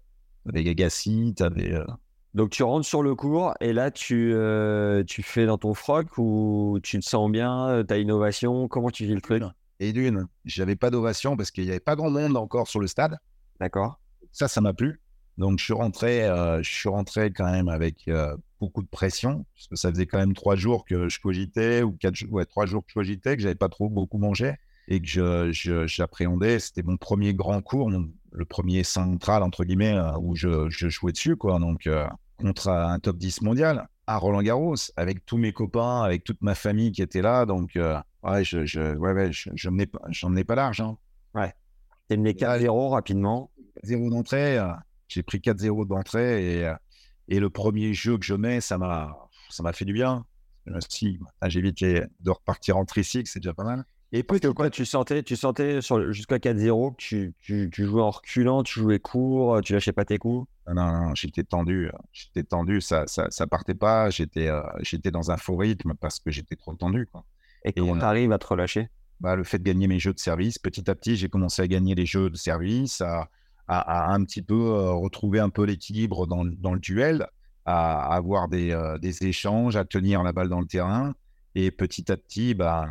avec Agassi, t'avais, euh, Donc tu rentres sur le cours et là tu, euh, tu fais dans ton froc ou tu te sens bien, tu as innovation, comment tu vis le truc? Et d'une, j'avais pas d'ovation parce qu'il n'y avait pas grand monde encore sur le stade. D'accord Ça, ça m'a plu. Donc, je suis rentré, je suis rentré quand même avec beaucoup de pression, parce que ça faisait quand même trois jours que je cogitais, ou quatre jours, ouais, trois jours que je cogitais, que j'avais pas trop beaucoup mangé. et que j'appréhendais. C'était mon premier grand cours, mon- le premier central, entre guillemets, euh, où je, je jouais dessus, quoi. Donc, euh, contre un top 10 mondial à Roland Garros, avec tous mes copains, avec toute ma famille qui était là. Donc, euh, ouais, je, je, ouais, ouais, je, je menais pas- j'en menais pas large. Hein. T'es mené 4-0 rapidement. 0 d'entrée, euh, j'ai pris 4-0 d'entrée et, et le premier jeu que je mets, ça m'a, ça m'a fait du bien. Dit, ah, j'évite de repartir en tri-six, c'est déjà pas mal. Et que petit, quoi, tu sentais, tu sentais jusqu'à 4-0 que tu, tu, tu jouais en reculant, tu jouais court, tu lâchais pas tes coups? non, non, non, j'étais tendu, euh, j'étais tendu, ça, ça, ça partait pas, j'étais, euh, j'étais dans un faux rythme parce que j'étais trop tendu, quoi. Et comment euh, t'arrives à te relâcher? bah, le fait de gagner mes jeux de service. Petit à petit, j'ai commencé à gagner les jeux de service, à, à- à un petit peu euh, retrouver un peu l'équilibre dans, le- dans le duel, à, avoir des, euh, des échanges, à tenir la balle dans le terrain. Et petit à petit, bah,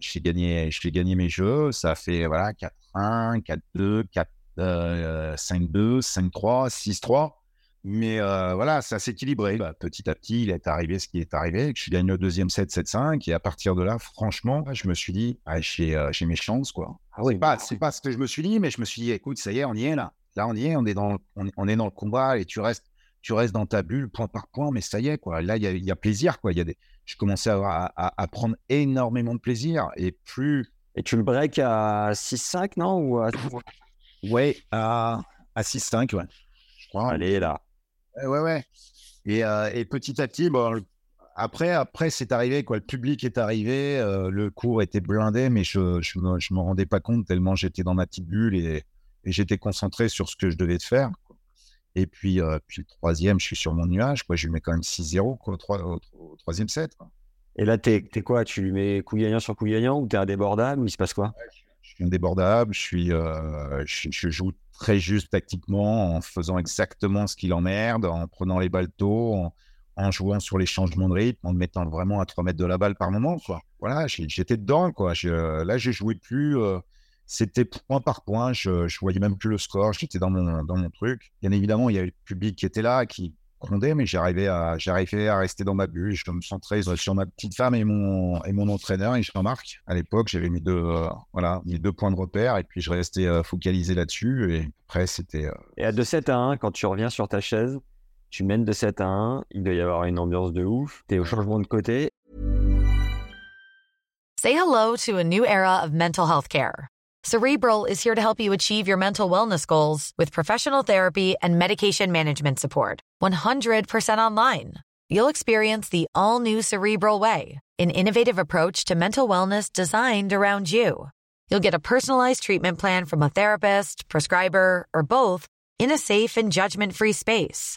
j'ai gagné, gagné mes jeux. Ça fait voilà, 4-1, 4-2, 4, euh, 5-2, 5-3, 6-3. Mais euh, voilà, ça s'est équilibré. Bah, petit à petit, il est arrivé ce qui est arrivé. Je gagne le deuxième set 7-5. Et à partir de là, franchement, je me suis dit, ah, j'ai euh, mes chances. quoi. Ah oui, C'est pas, c'est pas ce que je me suis dit, mais je me suis dit, écoute, ça y est, on y est là. Là, on y est, on est dans, on, est- on est dans le combat et tu restes, tu restes dans ta bulle point par point, mais ça y est, quoi. Là, il y a, y a plaisir, quoi. Il y a des... Je commençais à, avoir- à, prendre énormément de plaisir et plus. Et tu le break à 6-5, non Ou à... Ouais, à, à 6-5, ouais. Je crois. Allez, là. Ouais, ouais. Et, euh, et petit à petit, bon, après, après c'est arrivé, quoi. Le public est arrivé, euh, le cours était blindé, mais je je me, je me rendais pas compte tellement j'étais dans ma petite bulle et, et j'étais concentré sur ce que je devais faire. quoi. Et puis, euh, puis le troisième, je suis sur mon nuage, quoi. Je lui mets quand même 6-0 quoi, au, troi- au- au troisième set. quoi. Et là, t'es t'es quoi? Tu lui mets coup gagnant sur coup gagnant ou t'es indébordable ou il se passe quoi? Je suis indébordable, je, suis, euh, je, je joue très juste tactiquement en faisant exactement ce qui l'emmerde, en prenant les balles tôt, en, en jouant sur les changements de rythme, en me mettant vraiment à 3 mètres de la balle par moment. Voilà, j'étais dedans. Quoi. Je, là, je jouais plus. euh, c'était point par point. Je, je voyais même plus le score. J'étais dans mon, dans mon truc. Bien évidemment, il y avait le public qui était là, qui grondait, mais j'arrivais à, j'arrivais à rester dans ma bulle. Je me centrais sur ma petite femme et mon, et mon entraîneur, et Jean-Marc. À l'époque, j'avais mes deux, euh, voilà, deux points de repère, et puis je restais euh, focalisé là-dessus. Et après, c'était. euh, Et à 2-7 à 1, quand tu reviens sur ta chaise, tu mènes de 7 à 1, il doit y avoir une ambiance de ouf, t'es au changement de côté. Say hello to a new era of mental health care. Cerebral is here to help you achieve your mental wellness goals with professional therapy and medication management support. 100% online. You'll experience the all new Cerebral Way, an innovative approach to mental wellness designed around you. You'll get a personalized treatment plan from a therapist, prescriber, or both in a safe and judgment free space.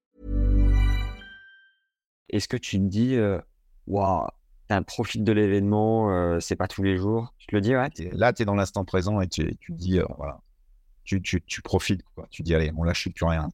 Est-ce que tu te dis, waouh, t'as un profil de l'événement, c'est pas tous les jours? Tu te le dis, ouais? Là, tu es dans l'instant présent et tu, tu dis, voilà, tu, tu, tu profites. Tu dis, allez, on lâche plus rien.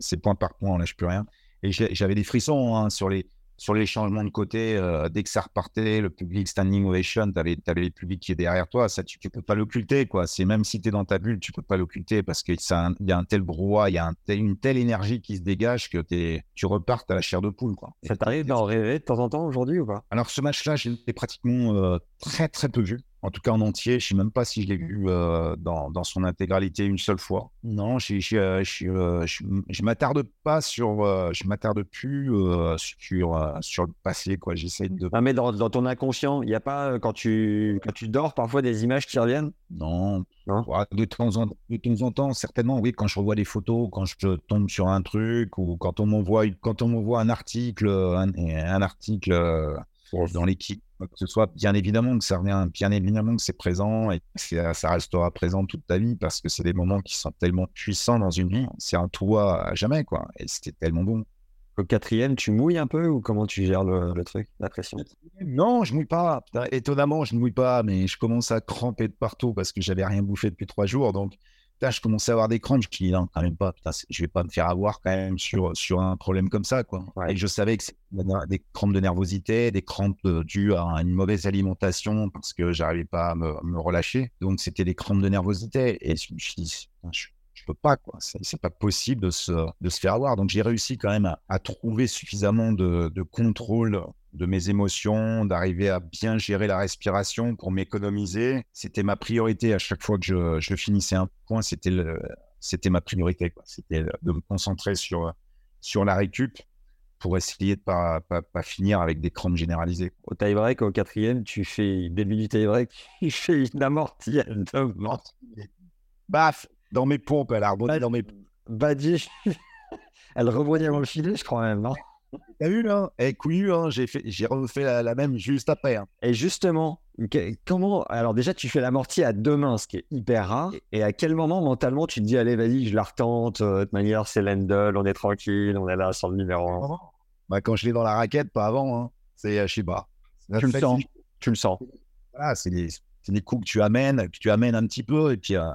C'est point par point, on lâche plus rien. Et j'avais des frissons hein, sur, les, sur les changements de côté. euh, dès que ça repartait, le public standing ovation, tu avais, le public qui est derrière toi. Ça, tu ne peux pas l'occulter. quoi. C'est Même si tu es dans ta bulle, tu peux pas l'occulter parce qu'il y a un tel brouhaha, il y a un tel- une telle énergie qui se dégage que t'es- tu repartes à la chair de poule. Quoi. Ça t'arrive d'en rêver de temps en temps aujourd'hui ou pas? Alors, ce match-là, je l'ai pratiquement euh, très, très peu vu. En tout cas, en entier. Je ne sais même pas si je l'ai vu euh, dans, dans son intégralité une seule fois. Non, euh, je euh, je je m'attarde pas sur. euh, je m'attarde plus euh, sur, euh, sur le passé. quoi. J'essaie de. Non, mais dans, dans ton inconscient, il n'y a pas, euh, quand tu, quand tu dors, parfois des images qui reviennent? Non. De, temps en, de temps en temps, certainement, oui, quand je revois des photos, quand je tombe sur un truc ou quand on m'envoie quand on m'envoie un article, un, un article euh, dans l'équipe, que ce soit, bien évidemment que ça revient, bien évidemment que c'est présent et que c'est- ça restera présent toute ta vie parce que c'est des moments qui sont tellement puissants dans une vie. C'est un toi à jamais, quoi. Et c'était tellement bon. Au quatrième, tu mouilles un peu ou comment tu gères le, le truc, la pression? Non, je mouille pas. Étonnamment, je ne mouille pas, mais je commence à cramper de partout parce que j'avais rien bouffé depuis trois jours. Donc, je commençais à avoir des crampes. Je me dis, non, quand même pas. Putain, je vais pas me faire avoir quand même sur, sur un problème comme ça. Quoi. Ouais. Et je savais que c'était des crampes de nervosité, des crampes euh, dues à une mauvaise alimentation parce que j'arrivais pas à me, me relâcher. Donc, c'était des crampes de nervosité. Et je me suis dit, je je peux pas, quoi. C'est c'est pas possible de se, de se faire avoir. Donc, j'ai réussi quand même à, à trouver suffisamment de, de contrôle de mes émotions, d'arriver à bien gérer la respiration pour m'économiser. C'était ma priorité à chaque fois que je, je finissais un point. C'était le, c'était ma priorité, quoi. C'était de me concentrer sur, sur la récup pour essayer de pas, pas, pas finir avec des crampes généralisées. Au tie-break, au quatrième, tu fais, début du tie-break, tu fais une amortie mains. Baf, dans mes pompes, elle a rebondi dans mes Badji, elle rebondit dans le filet, je crois même, non? T'as vu là? Eh, couillu, hein, j'ai fait, j'ai refait la, la même juste après. hein. Et justement, que- comment Alors déjà, tu fais l'amorti à deux mains, ce qui est hyper rare. Et à quel moment mentalement tu te dis, allez, vas-y, je la retente. euh, De toute manière, c'est Lendl, on est tranquille, on est là sur le numéro 1. Bah, quand je l'ai dans la raquette, pas avant. Hein. C'est, euh, je sais pas. Tu le sens. Tu le sens. Voilà, c'est des, c'est des coups que tu amènes, que tu amènes un petit peu. Et puis, euh,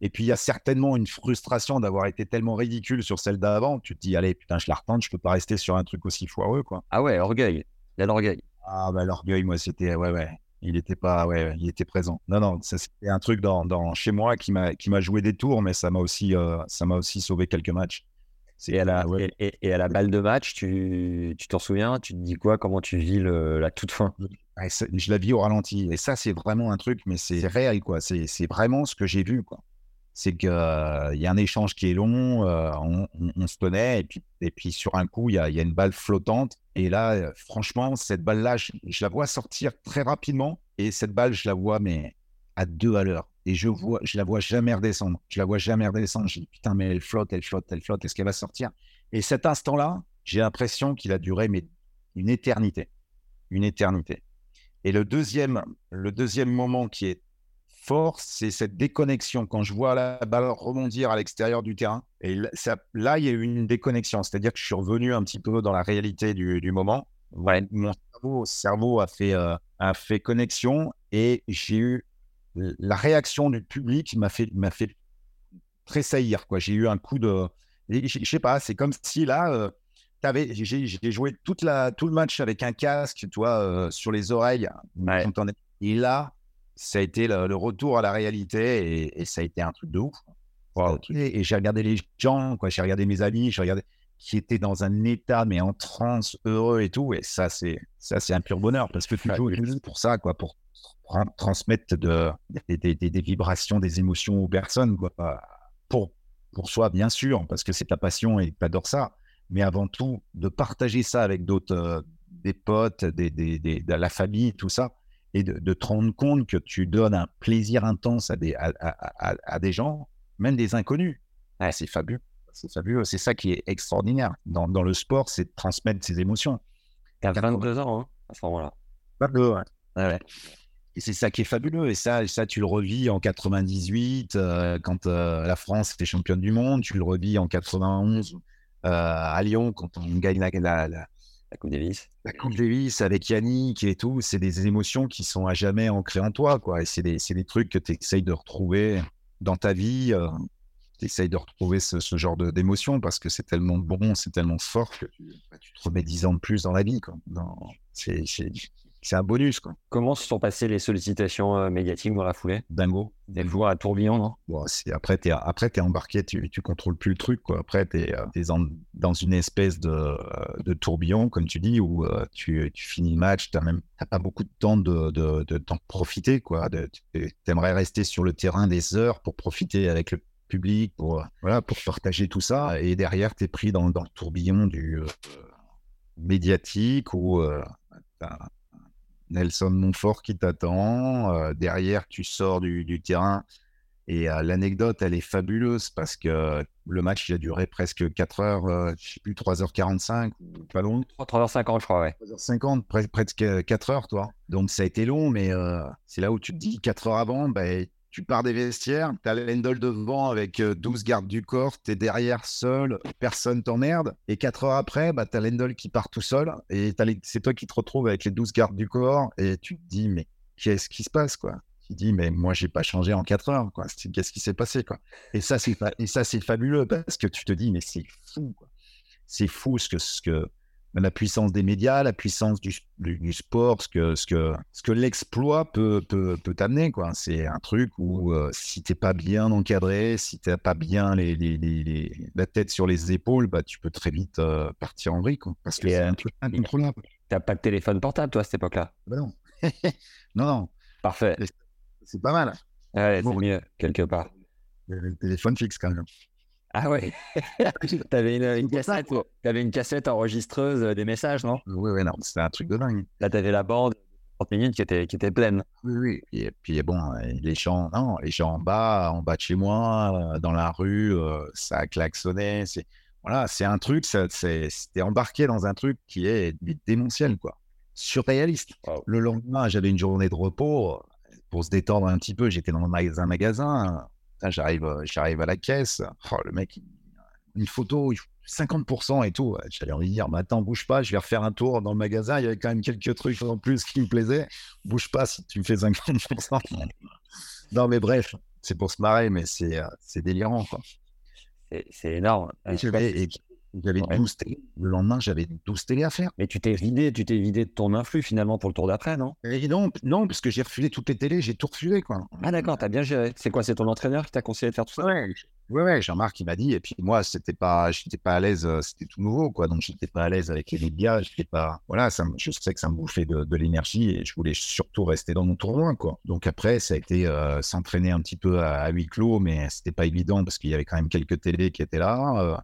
et puis il y a certainement une frustration d'avoir été tellement ridicule sur celle d'avant. Tu te dis, allez, putain, je la retente, je peux pas rester sur un truc aussi foireux, quoi. Ah ouais, orgueil. Il y a l'orgueil. Ah, bah, l'orgueil, moi, c'était, ouais, ouais. Il était pas, ouais, il était présent. Non, non, ça, c'était un truc dans, dans, chez moi qui m'a, qui m'a joué des tours, mais ça m'a aussi, euh, ça m'a aussi sauvé quelques matchs. Et à la, ouais. et, et- et à la balle de match, tu tu t'en souviens? Tu te dis quoi? Comment tu vis le- la toute fin? Ouais, je la vis au ralenti. Et ça, c'est vraiment un truc, mais c'est réel, quoi. C'est c'est vraiment ce que j'ai vu, quoi. C'est qu'il y a un échange qui est long, euh, on, on- on se connaît, et puis, et puis sur un coup, il y a, il y a une balle flottante. Et là, euh, franchement, cette balle-là, je, je la vois sortir très rapidement. Et cette balle, je la vois, mais à deux à l'heure. Et je vois, je la vois jamais redescendre. Je la vois jamais redescendre. Je dis, putain, mais elle flotte, elle flotte, elle flotte. Est-ce qu'elle va sortir? Et cet instant-là, j'ai l'impression qu'il a duré mais, une éternité. Une éternité. Et le deuxième, le deuxième moment qui est fort, c'est cette déconnexion. Quand je vois la balle rebondir à l'extérieur du terrain, et là, ça- là, il y a eu une déconnexion. C'est-à-dire que je suis revenu un petit peu dans la réalité du, du moment. Ouais. Mon cerveau, cerveau a, fait, euh, a fait connexion et j'ai eu la réaction du public m'a fait, m'a fait tressaillir. Quoi. J'ai eu un coup de. Je sais pas, c'est comme si là, euh, t'avais- j'ai j'ai joué toute la, tout le match avec un casque, toi, euh, sur les oreilles. Ouais. Et là, ça a été le, le retour à la réalité et, et ça a été un truc de ouf. Wow. Et, et j'ai regardé les gens, quoi. J'ai regardé mes amis, j'ai regardé qui étaient dans un état mais en transe, heureux et tout. Et ça, c'est ça, c'est un pur bonheur parce que tu joues juste pour ça, quoi, pour tra- transmettre de, des, des- des- des vibrations, des émotions aux personnes, quoi. Pour pour soi, bien sûr, parce que c'est ta passion et tu adores ça. Mais avant tout, de partager ça avec d'autres, euh, des potes, des, des- de la famille, tout ça, et de, de te rendre compte que tu donnes un plaisir intense à des, à, à- à- à des gens, même des inconnus. Ah, c'est fabuleux. C'est fabuleux. C'est ça qui est extraordinaire dans, dans le sport, c'est de transmettre ses émotions. T'as 22 ans hein, à ce moment-là. Fabuleux, ouais. Ouais, ouais. Et c'est ça qui est fabuleux. Et ça, ça tu le revis en 98, euh, quand euh, la France était championne du monde. Tu le revis en 91 euh, à Lyon, quand on gagne la, la, la, La Coupe Davis. la Coupe avec Yannick et tout. C'est des émotions qui sont à jamais ancrées en toi. Quoi. Et c'est des, trucs que tu essayes de retrouver dans ta vie. tu essayes de retrouver ce, genre d'émotions parce que c'est tellement bon, c'est tellement fort que tu, bah, te remets 10 ans de plus dans la vie. Quoi. C'est, c'est, un bonus. Quoi. Comment se sont passées les sollicitations euh, médiatiques dans la foulée? Dingo. Des joueurs à tourbillon, non? Bon, c'est, après, tu es embarqué, tu, tu contrôles plus le truc. Quoi. Après, tu es, dans une espèce de, euh, de tourbillon, comme tu dis, où euh, tu, tu finis le match, tu n'as pas beaucoup de temps de, de, de t'en profiter. Tu aimerais rester sur le terrain des heures pour profiter avec le public, pour, euh, voilà, pour partager tout ça. Et derrière, tu es pris dans, dans le tourbillon du euh, médiatique où euh, t'as Nelson Montfort qui t'attend. euh, derrière, tu sors du, du terrain. Et euh, l'anecdote, elle est fabuleuse parce que le match, il a duré presque 4 heures, euh, je sais plus, 3h45, ou pas long. 3h50, je crois, ouais. 3h50, pre- presque 4 heures, toi. Donc ça a été long, mais euh, c'est là où tu te dis 4 heures avant, ben, tu pars des vestiaires, tu as l'endol devant avec euh, 12 gardes du corps, tu es derrière seul, personne t'emmerde. Et 4 heures après, bah, tu l'endol qui part tout seul et les- c'est toi qui te retrouves avec les 12 gardes du corps et tu te dis, mais qu'est-ce qui se passe quoi? Tu te dis, mais moi, j'ai pas changé en 4 heures. Qu'est-ce qui s'est passé quoi? Et ça, c'est fabuleux parce que tu te dis, mais c'est fou. C'est fou ce que, ce que la puissance des médias, la puissance du, du- du sport, ce que, ce que, ce que l'exploit peut, peut, peut t'amener. quoi. C'est un truc où euh, si t'es pas bien encadré, si t'as pas bien les, les, les- les- la tête sur les épaules, bah, tu peux très vite euh, partir en vrille. quoi. Parce que Et, c'est euh, un truc incontrôlable. T'as pas de téléphone portable, toi, à cette époque-là? Bah non. non, non, Parfait. c'est pas mal. Ouais, Bon. c'est mieux, quelque part. Le téléphone fixe quand même. Ah ouais T'avais une, une cassette, t'avais une cassette enregistreuse euh, des messages, non? Oui, oui, non, c'est un truc de dingue. Là, t'avais la bande de 30 minutes qui était, qui était pleine. Oui, oui. Et puis bon, euh, les gens, non, les gens en bas, en bas de chez moi, euh, dans la rue, ça a klaxonné. C'est voilà, c'est un truc, c'était embarqué dans un truc qui est démentiel, quoi, surréaliste. Wow. Le lendemain, j'avais une journée de repos pour se détendre un petit peu. J'étais dans un magasin, j'arrive, euh, j'arrive à la caisse. Oh, le mec, une photo, il faut 50% et tout. J'avais envie de dire, mais attends, bouge pas, je vais refaire un tour dans le magasin. Il y avait quand même quelques trucs en plus qui me plaisaient. Bouge pas si tu me fais 50%. non, mais bref, c'est pour se marrer, mais c'est, euh, c'est délirant. Quoi. C'est c'est énorme. Et j'avais Ouais. 12 télé. Le lendemain, j'avais 12 télé à faire. Mais tu t'es vidé, tu t'es vidé de ton influx finalement pour le tour d'après, non? Et non, non, parce que j'ai refusé toutes les télés, j'ai tout refusé. Quoi. Ah d'accord, t'as bien géré. C'est quoi C'est ton entraîneur qui t'a conseillé de faire tout ça? Ouais, ouais, ouais, Jean-Marc, il m'a dit, et puis moi, c'était pas, j'étais pas à l'aise, euh, c'était tout nouveau, quoi, donc j'étais pas à l'aise avec les médias, j'étais pas, voilà, ça, je sais que ça me bouffait de, de l'énergie et je voulais surtout rester dans mon tournoi, quoi. Donc après, ça a été euh, s'entraîner un petit peu à, à huis clos, mais c'était pas évident parce qu'il y avait quand même quelques télés qui étaient là, euh,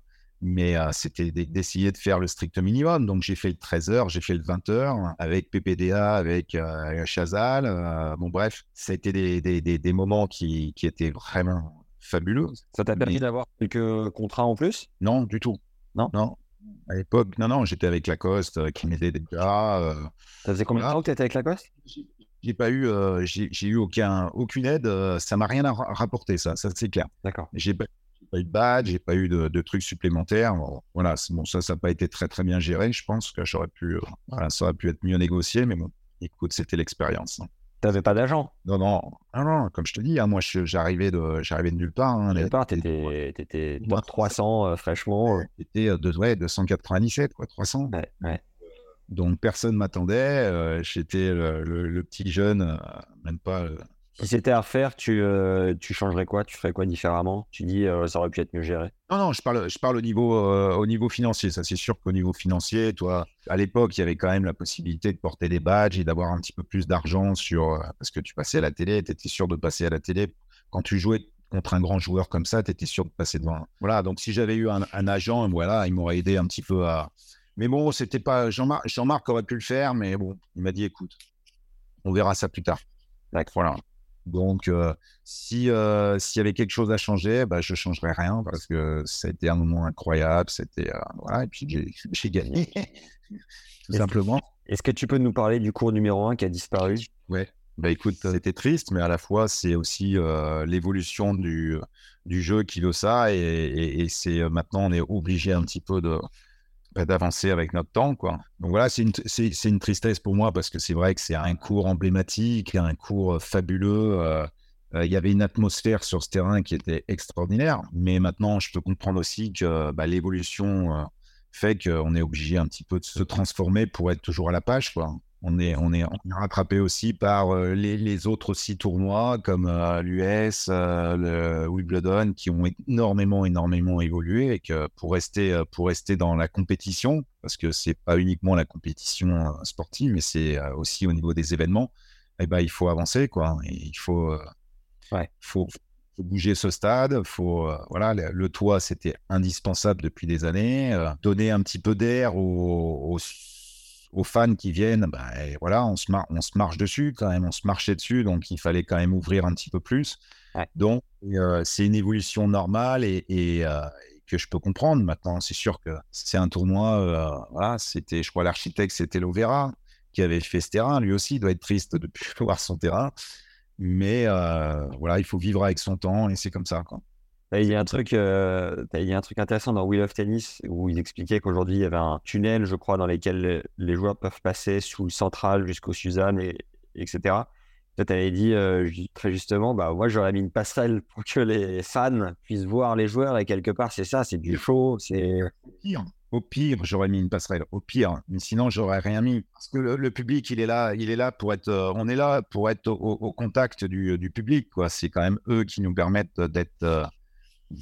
mais euh, c'était d'essayer de faire le strict minimum. Donc j'ai fait le 13h, j'ai fait le 20h avec PPDA, avec euh, Chazal, euh, bon bref, été des, des, des, des moments qui, qui étaient vraiment fabuleux. Ça t'a permis Mais- d'avoir quelques contrats en plus? Non, du tout. Non? Non. À l'époque, non, non, j'étais avec Lacoste qui m'aidait déjà. Ça faisait combien de temps que t'étais avec Lacoste? J'ai pas eu, euh, j'ai eu aucun, aucune aide. euh, ça m'a rien à ra- rapporté, ça, ça c'est clair. D'accord. J'ai pas, j'ai pas eu de badge, j'ai pas eu de, de trucs supplémentaires. Voilà, bon, ça, ça n'a pas été très très bien géré. Je pense que j'aurais pu, euh, voilà, ça aurait pu être mieux négocié, mais bon, écoute, c'était l'expérience. hein. T'avais pas d'agent? Non, non, non, non, comme je te dis, hein, moi, j'arrivais de, j'arrivais de nulle part. hein, départ, les- t'étais t'étais Moi, 300 euh, fraîchement. euh. C'était euh, de, ouais, 297, quoi, 300. Ouais, ouais. Donc personne m'attendait. euh, J'étais le, le- le petit jeune, euh, même pas. Si c'était à refaire, tu, euh, tu changerais quoi? Tu ferais quoi différemment? Tu dis euh, ça aurait pu être mieux géré. Non, non, je parle, je parle au niveau, euh, au niveau financier. Ça, c'est sûr qu'au niveau financier, toi, à l'époque, il y avait quand même la possibilité de porter des badges et d'avoir un petit peu plus d'argent sur, parce que tu passais à la télé, tu étais sûr de passer à la télé. Quand tu jouais contre un grand joueur comme ça, tu étais sûr de passer devant. Voilà. Donc, si j'avais eu un, un agent, voilà, il m'aurait aidé un petit peu à. Mais bon, c'était pas Jean-Marc. Jean-Marc aurait pu le faire, mais bon, il m'a dit, écoute, on verra ça plus tard. Voilà. Donc, euh, si euh, s'il y avait quelque chose à changer, bah, je changerais rien parce que ça a été un moment incroyable. C'était euh, voilà, et puis j'ai gagné tout Est-ce- simplement. Est-ce que tu peux nous parler du cours numéro 1 qui a disparu? Ouais. Bah écoute, c'était triste, mais à la fois c'est aussi l'évolution du du jeu qui veut ça et, et, et c'est maintenant on est obligé un petit peu de bah, d'avancer avec notre temps quoi. Donc voilà, c'est une une tristesse pour moi parce que c'est vrai que c'est un cours emblématique, un cours euh, fabuleux. euh, euh, il y avait une atmosphère sur ce terrain qui était extraordinaire, mais maintenant je peux comprendre aussi que bah, l'évolution fait qu'on est obligé un petit peu de se transformer pour être toujours à la page quoi on est, on est, on est rattrapé aussi par euh, les, les autres six tournois comme euh, l'US, euh, le Wimbledon, qui ont énormément, énormément évolué et que pour rester, pour rester dans la compétition, parce que c'est pas uniquement la compétition sportive, mais c'est aussi au niveau des événements, eh ben, il faut avancer, quoi. Et il faut, Ouais. faut, faut bouger ce stade. Faut, euh, voilà, le, le toit, c'était indispensable depuis des années. euh, donner un petit peu d'air aux, aux aux fans qui viennent, ben, et voilà, on se, mar- on se marche dessus quand même, on se marchait dessus, donc il fallait quand même ouvrir un petit peu plus. Ouais. Donc, euh, c'est une évolution normale et, et, euh, que je peux comprendre. Maintenant, c'est sûr que c'est un tournoi, euh, voilà, c'était, je crois, l'architecte, c'était Lovera qui avait fait ce terrain. Lui aussi, il doit être triste de ne plus voir son terrain. Mais voilà, il faut vivre avec son temps et c'est comme ça. Quoi. Il y, a un truc, euh, il y a un truc intéressant dans Wheel of Tennis où il expliquait qu'aujourd'hui il y avait un tunnel, je crois, dans lequel les joueurs peuvent passer sous le central jusqu'au Suzanne, et, etc. Toi, tu avais dit euh, très justement, bah, moi j'aurais mis une passerelle pour que les fans puissent voir les joueurs et quelque part c'est ça, c'est du show, c'est. Au pire, j'aurais mis une passerelle. Au pire, mais sinon, j'aurais rien mis. Parce que le, public, il est là, il est là pour être. Euh, on est là pour être au, contact du, public. Quoi. C'est quand même eux qui nous permettent d'être,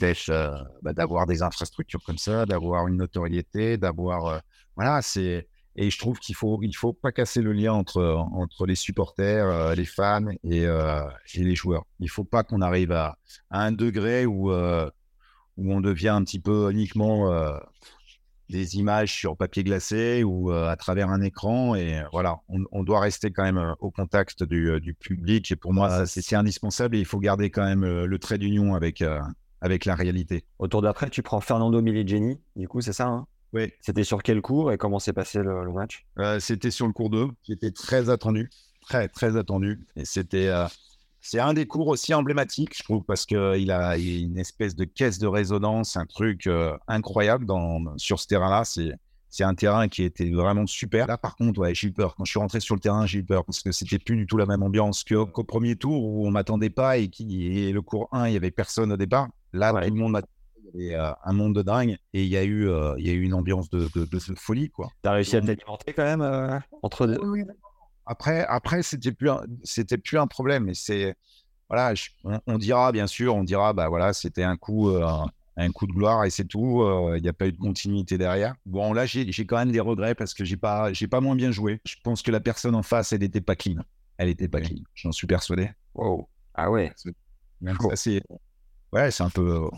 euh, euh, bah, d'avoir des infrastructures comme ça, d'avoir une notoriété, d'avoir. voilà, c'est. Et je trouve qu'il faut, il faut pas casser le lien entre, entre les supporters, les fans et, et, les joueurs. Il faut pas qu'on arrive à, un degré où, où on devient un petit peu uniquement des images sur papier glacé ou euh, à travers un écran. Et euh, voilà, on, doit rester quand même euh, au contact du, public. Et pour moi, c'est indispensable. Et il faut garder quand même le trait d'union avec, avec la réalité. Autour d'après, tu prends Fernando Miligeni, du coup, c'est ça hein? Oui. C'était sur quel cours et comment s'est passé le, match? C'était sur le cours 2, qui était très attendu. Très, très attendu. Et c'était c'est un des cours aussi emblématiques, je trouve, parce qu'il a, une espèce de caisse de résonance, un truc euh, incroyable dans, sur ce terrain-là. C'est, c'est un terrain qui était vraiment super. Là, par contre, ouais, j'ai eu peur. Quand je suis rentré sur le terrain, j'ai eu peur parce que c'était plus du tout la même ambiance qu'au, premier tour où on m'attendait pas et, qui, le cours 1, il y avait personne au départ. Là, tout le monde y avait euh, un monde de dingue et il y a eu, euh, il y a eu une ambiance de, de, de, folie. Tu as réussi à t'alimenter quand même entre deux après, après c'était plus, c'était plus un problème. Et c'est, voilà, on, dira bien sûr, on dira, bah voilà, c'était un coup, euh, un, coup de gloire et c'est tout. Euh, il n'y a pas eu de continuité derrière. Bon, là, j'ai, quand même des regrets parce que j'ai pas, j'ai pas moins bien joué. Je pense que la personne en face, elle n'était pas clean. Elle était pas clean. J'en suis persuadé. Wow. Ah ouais. c'est, ouais, c'est un peu,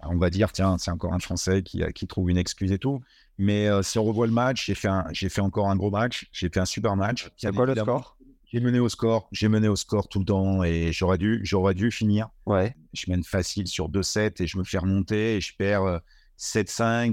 on va dire, tiens, c'est encore un Français qui, qui trouve une excuse et tout. Mais euh, si on revoit le match, j'ai fait, j'ai fait encore un gros match. J'ai fait un super match. C'est quoi le score? J'ai mené au score. J'ai mené au score tout le temps et j'aurais dû, j'aurais dû finir. Ouais. Je mène facile sur 2-7 et je me fais remonter et je perds 7-5, euh,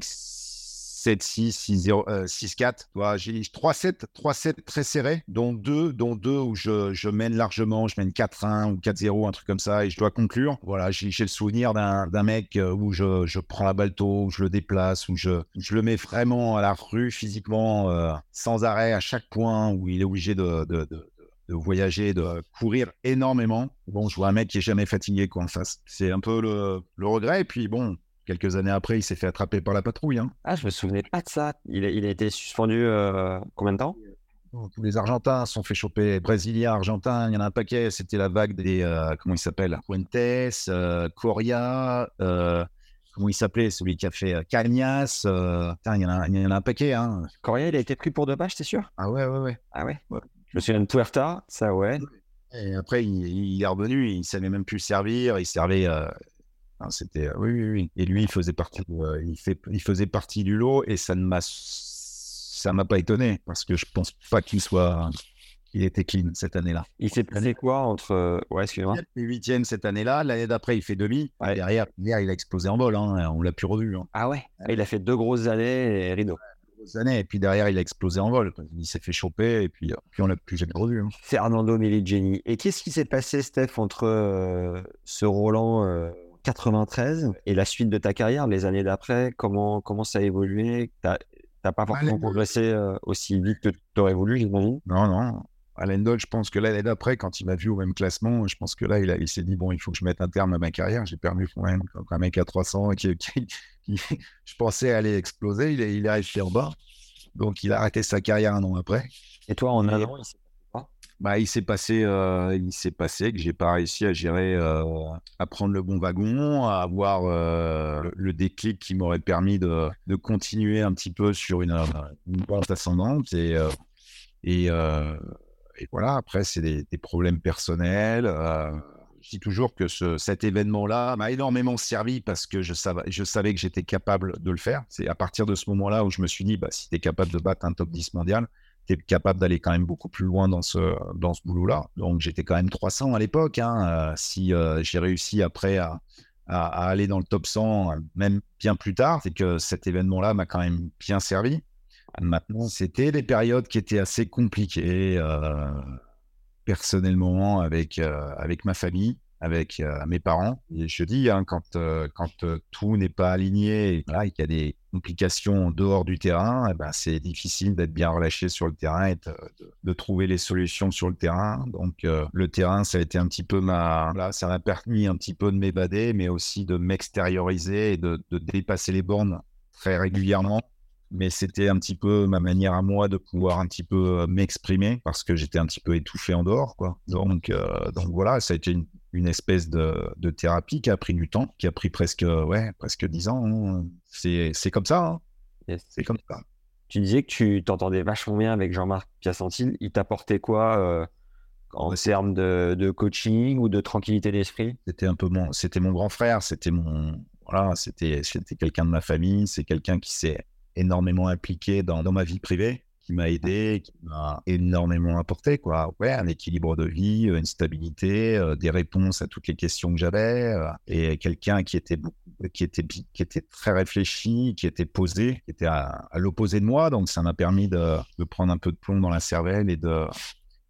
7-6, 6-4. J'ai 3-7, 3-7 très serrés, dont deux, dont deux où je, je mène largement, je mène 4-1 ou 4-0, un truc comme ça, et je dois conclure. Voilà, j'ai le souvenir d'un mec euh, où je, je, prends la balle tôt, où je le déplace, où je, je le mets vraiment à la rue physiquement, euh, sans arrêt à chaque point, où il est obligé de, de, de de voyager, de courir énormément. Bon, je vois un mec qui est jamais fatigué quoi en face. C'est un peu le, le regret. Et puis bon, Quelques années après, il s'est fait attraper par la patrouille. Hein. Ah, je me souvenais pas de ça. Il a, il a été suspendu euh, combien de temps? Tous les Argentins sont fait choper. Brésiliens, Argentins, il y en a un paquet. C'était la vague des. Euh, comment il s'appelle? Fuentes, euh, Coria. comment il s'appelait? Celui qui a fait Cagnas. il, y en a, il y en a un paquet. Hein. Coria, il a été pris pour deux pages, t'es sûr? Ah ouais, ouais, ouais. Ah ouais, Je me souviens de Tuerta, ça ouais. Et après, il, il, est revenu, il savait même plus servir. Il servait c'était oui, oui, oui. Et lui, il faisait partie, il, fait, il faisait partie du lot et ça ne m'a, ça m'a pas étonné parce que je pense pas qu'il soit, il était clean cette année-là. Il s'est passé quoi entre, ouais, excusez-moi. Il huitième cette année-là. L'année d'après, il fait demi. Derrière, hier, il a explosé en vol. Hein. On l'a plus revu. Hein. Ah ouais. Il a fait deux grosses années et rideau années. Et puis derrière, il a explosé en vol. Il s'est fait choper et puis, puis on l'a plus jamais revu. Hein. Fernando Miligeni. Et qu'est-ce qui s'est passé, Steph, entre euh, ce Roland euh, 93 et la suite de ta carrière, les années d'après, comment, comment ça a évolué? Tu n'as pas forcément progressé euh, aussi vite que tu aurais voulu, j'imagine? Non, non. À Lendol, je pense que l'année d'après, quand il m'a vu au même classement, je pense que là, il, il s'est dit bon, il faut que je mette un terme à ma carrière. J'ai perdu quand même un mec à 300 qui, qui, je pensais aller exploser. Il est, il resté en bas. Donc, il a arrêté sa carrière un an après. Et toi, en un an, bah, il s'est passé, euh, il s'est passé que j'ai pas réussi à gérer, euh, à prendre le bon wagon, à avoir euh, le, déclic qui m'aurait permis de, de, continuer un petit peu sur une, une pente ascendante et et, voilà. Après, c'est des, des, problèmes personnels. je dis toujours que ce, cet événement-là m'a énormément servi parce que je savais, je savais que j'étais capable de le faire. C'est à partir de ce moment-là où je me suis dit, bah, si tu es capable de battre un top 10 mondial, es capable d'aller quand même beaucoup plus loin dans ce, dans ce boulot-là. Donc j'étais quand même 300 à l'époque. Hein. Euh, si euh, j'ai réussi après à, à, aller dans le top 100, même bien plus tard, c'est que cet événement-là m'a quand même bien servi. Maintenant, c'était des périodes qui étaient assez compliquées. Euh, personnellement avec, euh, avec ma famille, avec euh, mes parents. Je dis, hein, quand, euh, quand tout n'est pas aligné et qu'il y a des complications en dehors du terrain, eh ben, c'est difficile d'être bien relâché sur le terrain et de, trouver les solutions sur le terrain. Donc, le terrain, ça a été un petit peu ma. Ça m'a permis un petit peu de m'évader, mais aussi de m'extérioriser et de, dépasser les bornes très régulièrement mais c'était un petit peu ma manière à moi de pouvoir un petit peu euh, m'exprimer parce que j'étais un petit peu étouffé en dehors. Donc, euh, donc voilà, ça a été une, une espèce de, de, thérapie qui a pris du temps, qui a pris presque, ouais, presque 10 ans. Hein. C'est comme ça. Hein. C'est comme ça. Tu disais que tu t'entendais vachement bien avec Jean-Marc Piacentine. Il t'apportait quoi euh, en termes de, de, coaching ou de tranquillité d'esprit? C'était un peu mon, c'était mon grand frère. C'était mon, voilà, c'était, c'était quelqu'un de ma famille. C'est quelqu'un qui s'est énormément impliqué dans, dans ma vie privée, qui m'a aidé, qui m'a énormément apporté, quoi. Ouais, un équilibre de vie, une stabilité, euh, des réponses à toutes les questions que j'avais, euh, et quelqu'un qui était qui était qui était très réfléchi, qui était posé, qui était à, l'opposé de moi, donc ça m'a permis de, de, prendre un peu de plomb dans la cervelle et de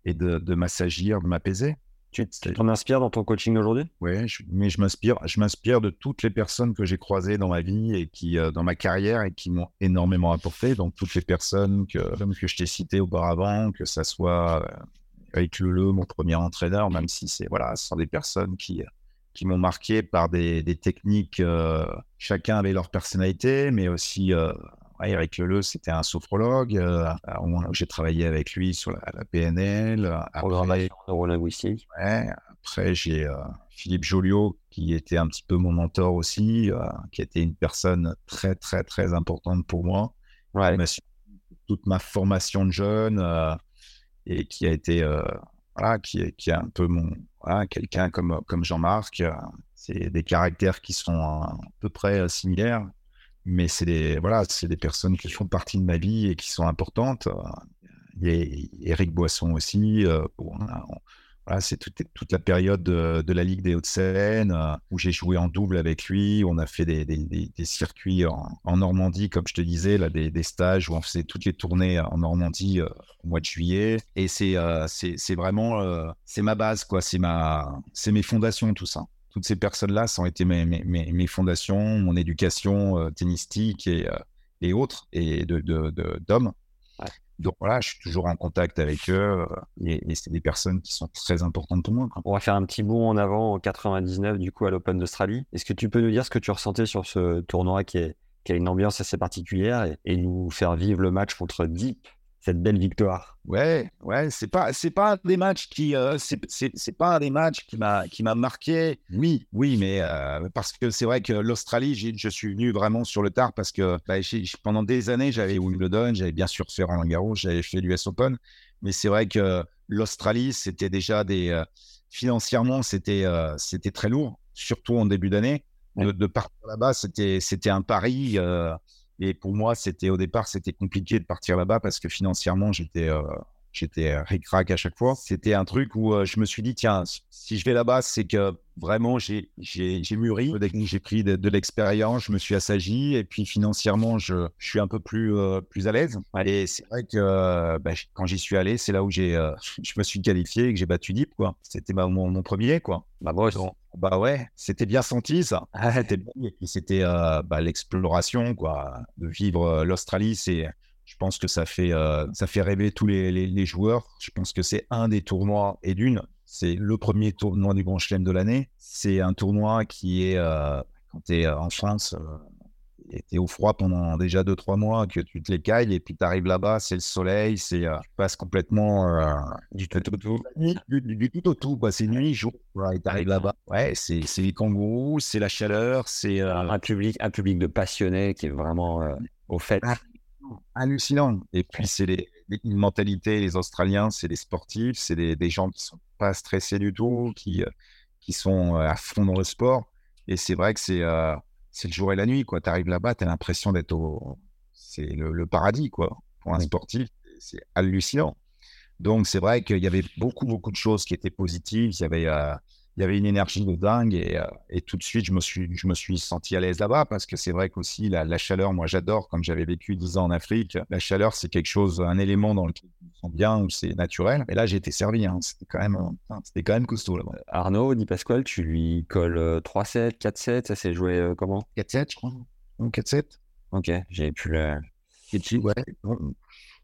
et de, de m'assagir, de m'apaiser. Tu t'en inspires dans ton coaching aujourd'hui Oui, mais je m'inspire, je m'inspire de toutes les personnes que j'ai croisées dans ma vie et qui, euh, dans ma carrière, et qui m'ont énormément apporté. Donc toutes les personnes que, que je t'ai citées auparavant, que ça soit euh, Eric Leleu, mon premier entraîneur, même si c'est voilà, ce sont des personnes qui qui m'ont marqué par des, des techniques. Euh, chacun avait leur personnalité, mais aussi Eric Leleu, c'était un sophrologue. Euh, j'ai travaillé avec lui sur la, PNL. Programmation neurolinguistique. Ouais, après, j'ai euh, Philippe Joliot, qui était un petit peu mon mentor aussi, euh, qui était une personne très, très, très importante pour moi. Ouais. Toute ma formation de jeune et qui a été, voilà, qui, qui est un peu mon, voilà, quelqu'un comme, comme Jean-Marc. c'est des caractères qui sont à peu près similaires mais c'est des, voilà, c'est des personnes qui font partie de ma vie et qui sont importantes. Il y a Eric Boisson aussi. Euh, voilà, c'est toute, la période de, la Ligue des Hauts-de-Seine euh, où j'ai joué en double avec lui. On a fait des, circuits en, Normandie, comme je te disais, là, des, stages où on faisait toutes les tournées en Normandie euh, au mois de juillet. Et c'est c'est vraiment c'est ma base, quoi. C'est ma c'est mes fondations, tout ça toutes ces personnes-là, ça ont été mes, mes, mes, fondations, mon éducation euh, tennistique et, euh, et autres, et d'hommes. De, de, Donc voilà, je suis toujours en contact avec eux, euh, et, c'est des personnes qui sont très importantes pour moi. On va faire un petit bond en avant en 99, du coup, à l'Open d'Australie. Est-ce que tu peux nous dire ce que tu ressentais sur ce tournoi qui, est, qui a une ambiance assez particulière et, et nous faire vivre le match contre Deep? Cette belle victoire. Ouais, ouais, c'est pas c'est pas un des matchs qui euh, c'est pas des matchs qui m'a qui m'a marqué. Oui, oui, mais euh, parce que c'est vrai que l'Australie, je suis venu vraiment sur le tard parce que bah, pendant des années j'avais Wimbledon, j'avais bien sûr fait Roland Garros, j'avais fait l'US Open, mais c'est vrai que l'Australie c'était déjà des euh, financièrement c'était c'était très lourd, surtout en début d'année. De, de, partir là-bas, c'était c'était un pari. Et pour moi, c'était au départ, c'était compliqué de partir là-bas parce que financièrement, j'étais euh, j'étais ric-rac à chaque fois. C'était un truc où euh, je me suis dit, tiens, si je vais là-bas, c'est que vraiment, j'ai mûri, j'ai pris de, l'expérience, je me suis assagi, et puis financièrement, je, je suis un peu plus, euh, plus à l'aise. Et c'est vrai que bah, quand j'y suis allé, c'est là où j'ai je me suis qualifié et que j'ai battu Deep. C'était mon, mon, premier, quoi. Bah, bon, bah ouais, c'était bien senti ça. c'était c'était bah, l'exploration quoi, de vivre l'Australie. C'est, je pense que ça fait ça fait rêver tous les, les, joueurs. Je pense que c'est un des tournois et d'une, c'est le premier tournoi du Grand Chelem de l'année. C'est un tournoi qui est quand tu es en France, tu es au froid pendant déjà 2-3 mois, que tu te les cailles, et puis tu arrives là-bas, c'est le soleil, c'est euh, tu passes complètement euh, du tout au tout. Du, tout au tout, C'est nuit, jour. Ouais, tu arrives là-bas. Ouais, c'est les kangourous, c'est la chaleur, c'est. Euh, un, public, un public de passionnés qui est vraiment au fait. Hallucinant. Et puis, c'est les, une mentalité, les Australiens, c'est des sportifs, c'est des, des, gens qui sont pas stressés du tout, qui, qui sont à fond dans le sport. Et c'est vrai que c'est c'est le jour et la nuit, quoi. Tu arrives là-bas, tu as l'impression d'être au. C'est le, paradis, quoi. Pour un sportif, c'est hallucinant. Donc, c'est vrai qu'il y avait beaucoup, beaucoup de choses qui étaient positives. Il y avait, euh, il y avait une énergie de dingue et, euh, et, tout de suite, je me suis, je me suis senti à l'aise là-bas parce que c'est vrai qu'aussi, la, la, chaleur, moi, j'adore, comme j'avais vécu 10 ans en Afrique, la chaleur, c'est quelque chose, un élément dans lequel je me sens bien, où c'est naturel. Mais là, j'ai été servi. hein. C'était quand même, euh, c'était quand même costaud là-bas. Arnaud, Di Pasquale, tu lui colles euh, 3-7, 4-7, ça s'est joué euh, comment? 4-7, je crois. Ou 4-7. Ok, j'avais pu le. Ouais.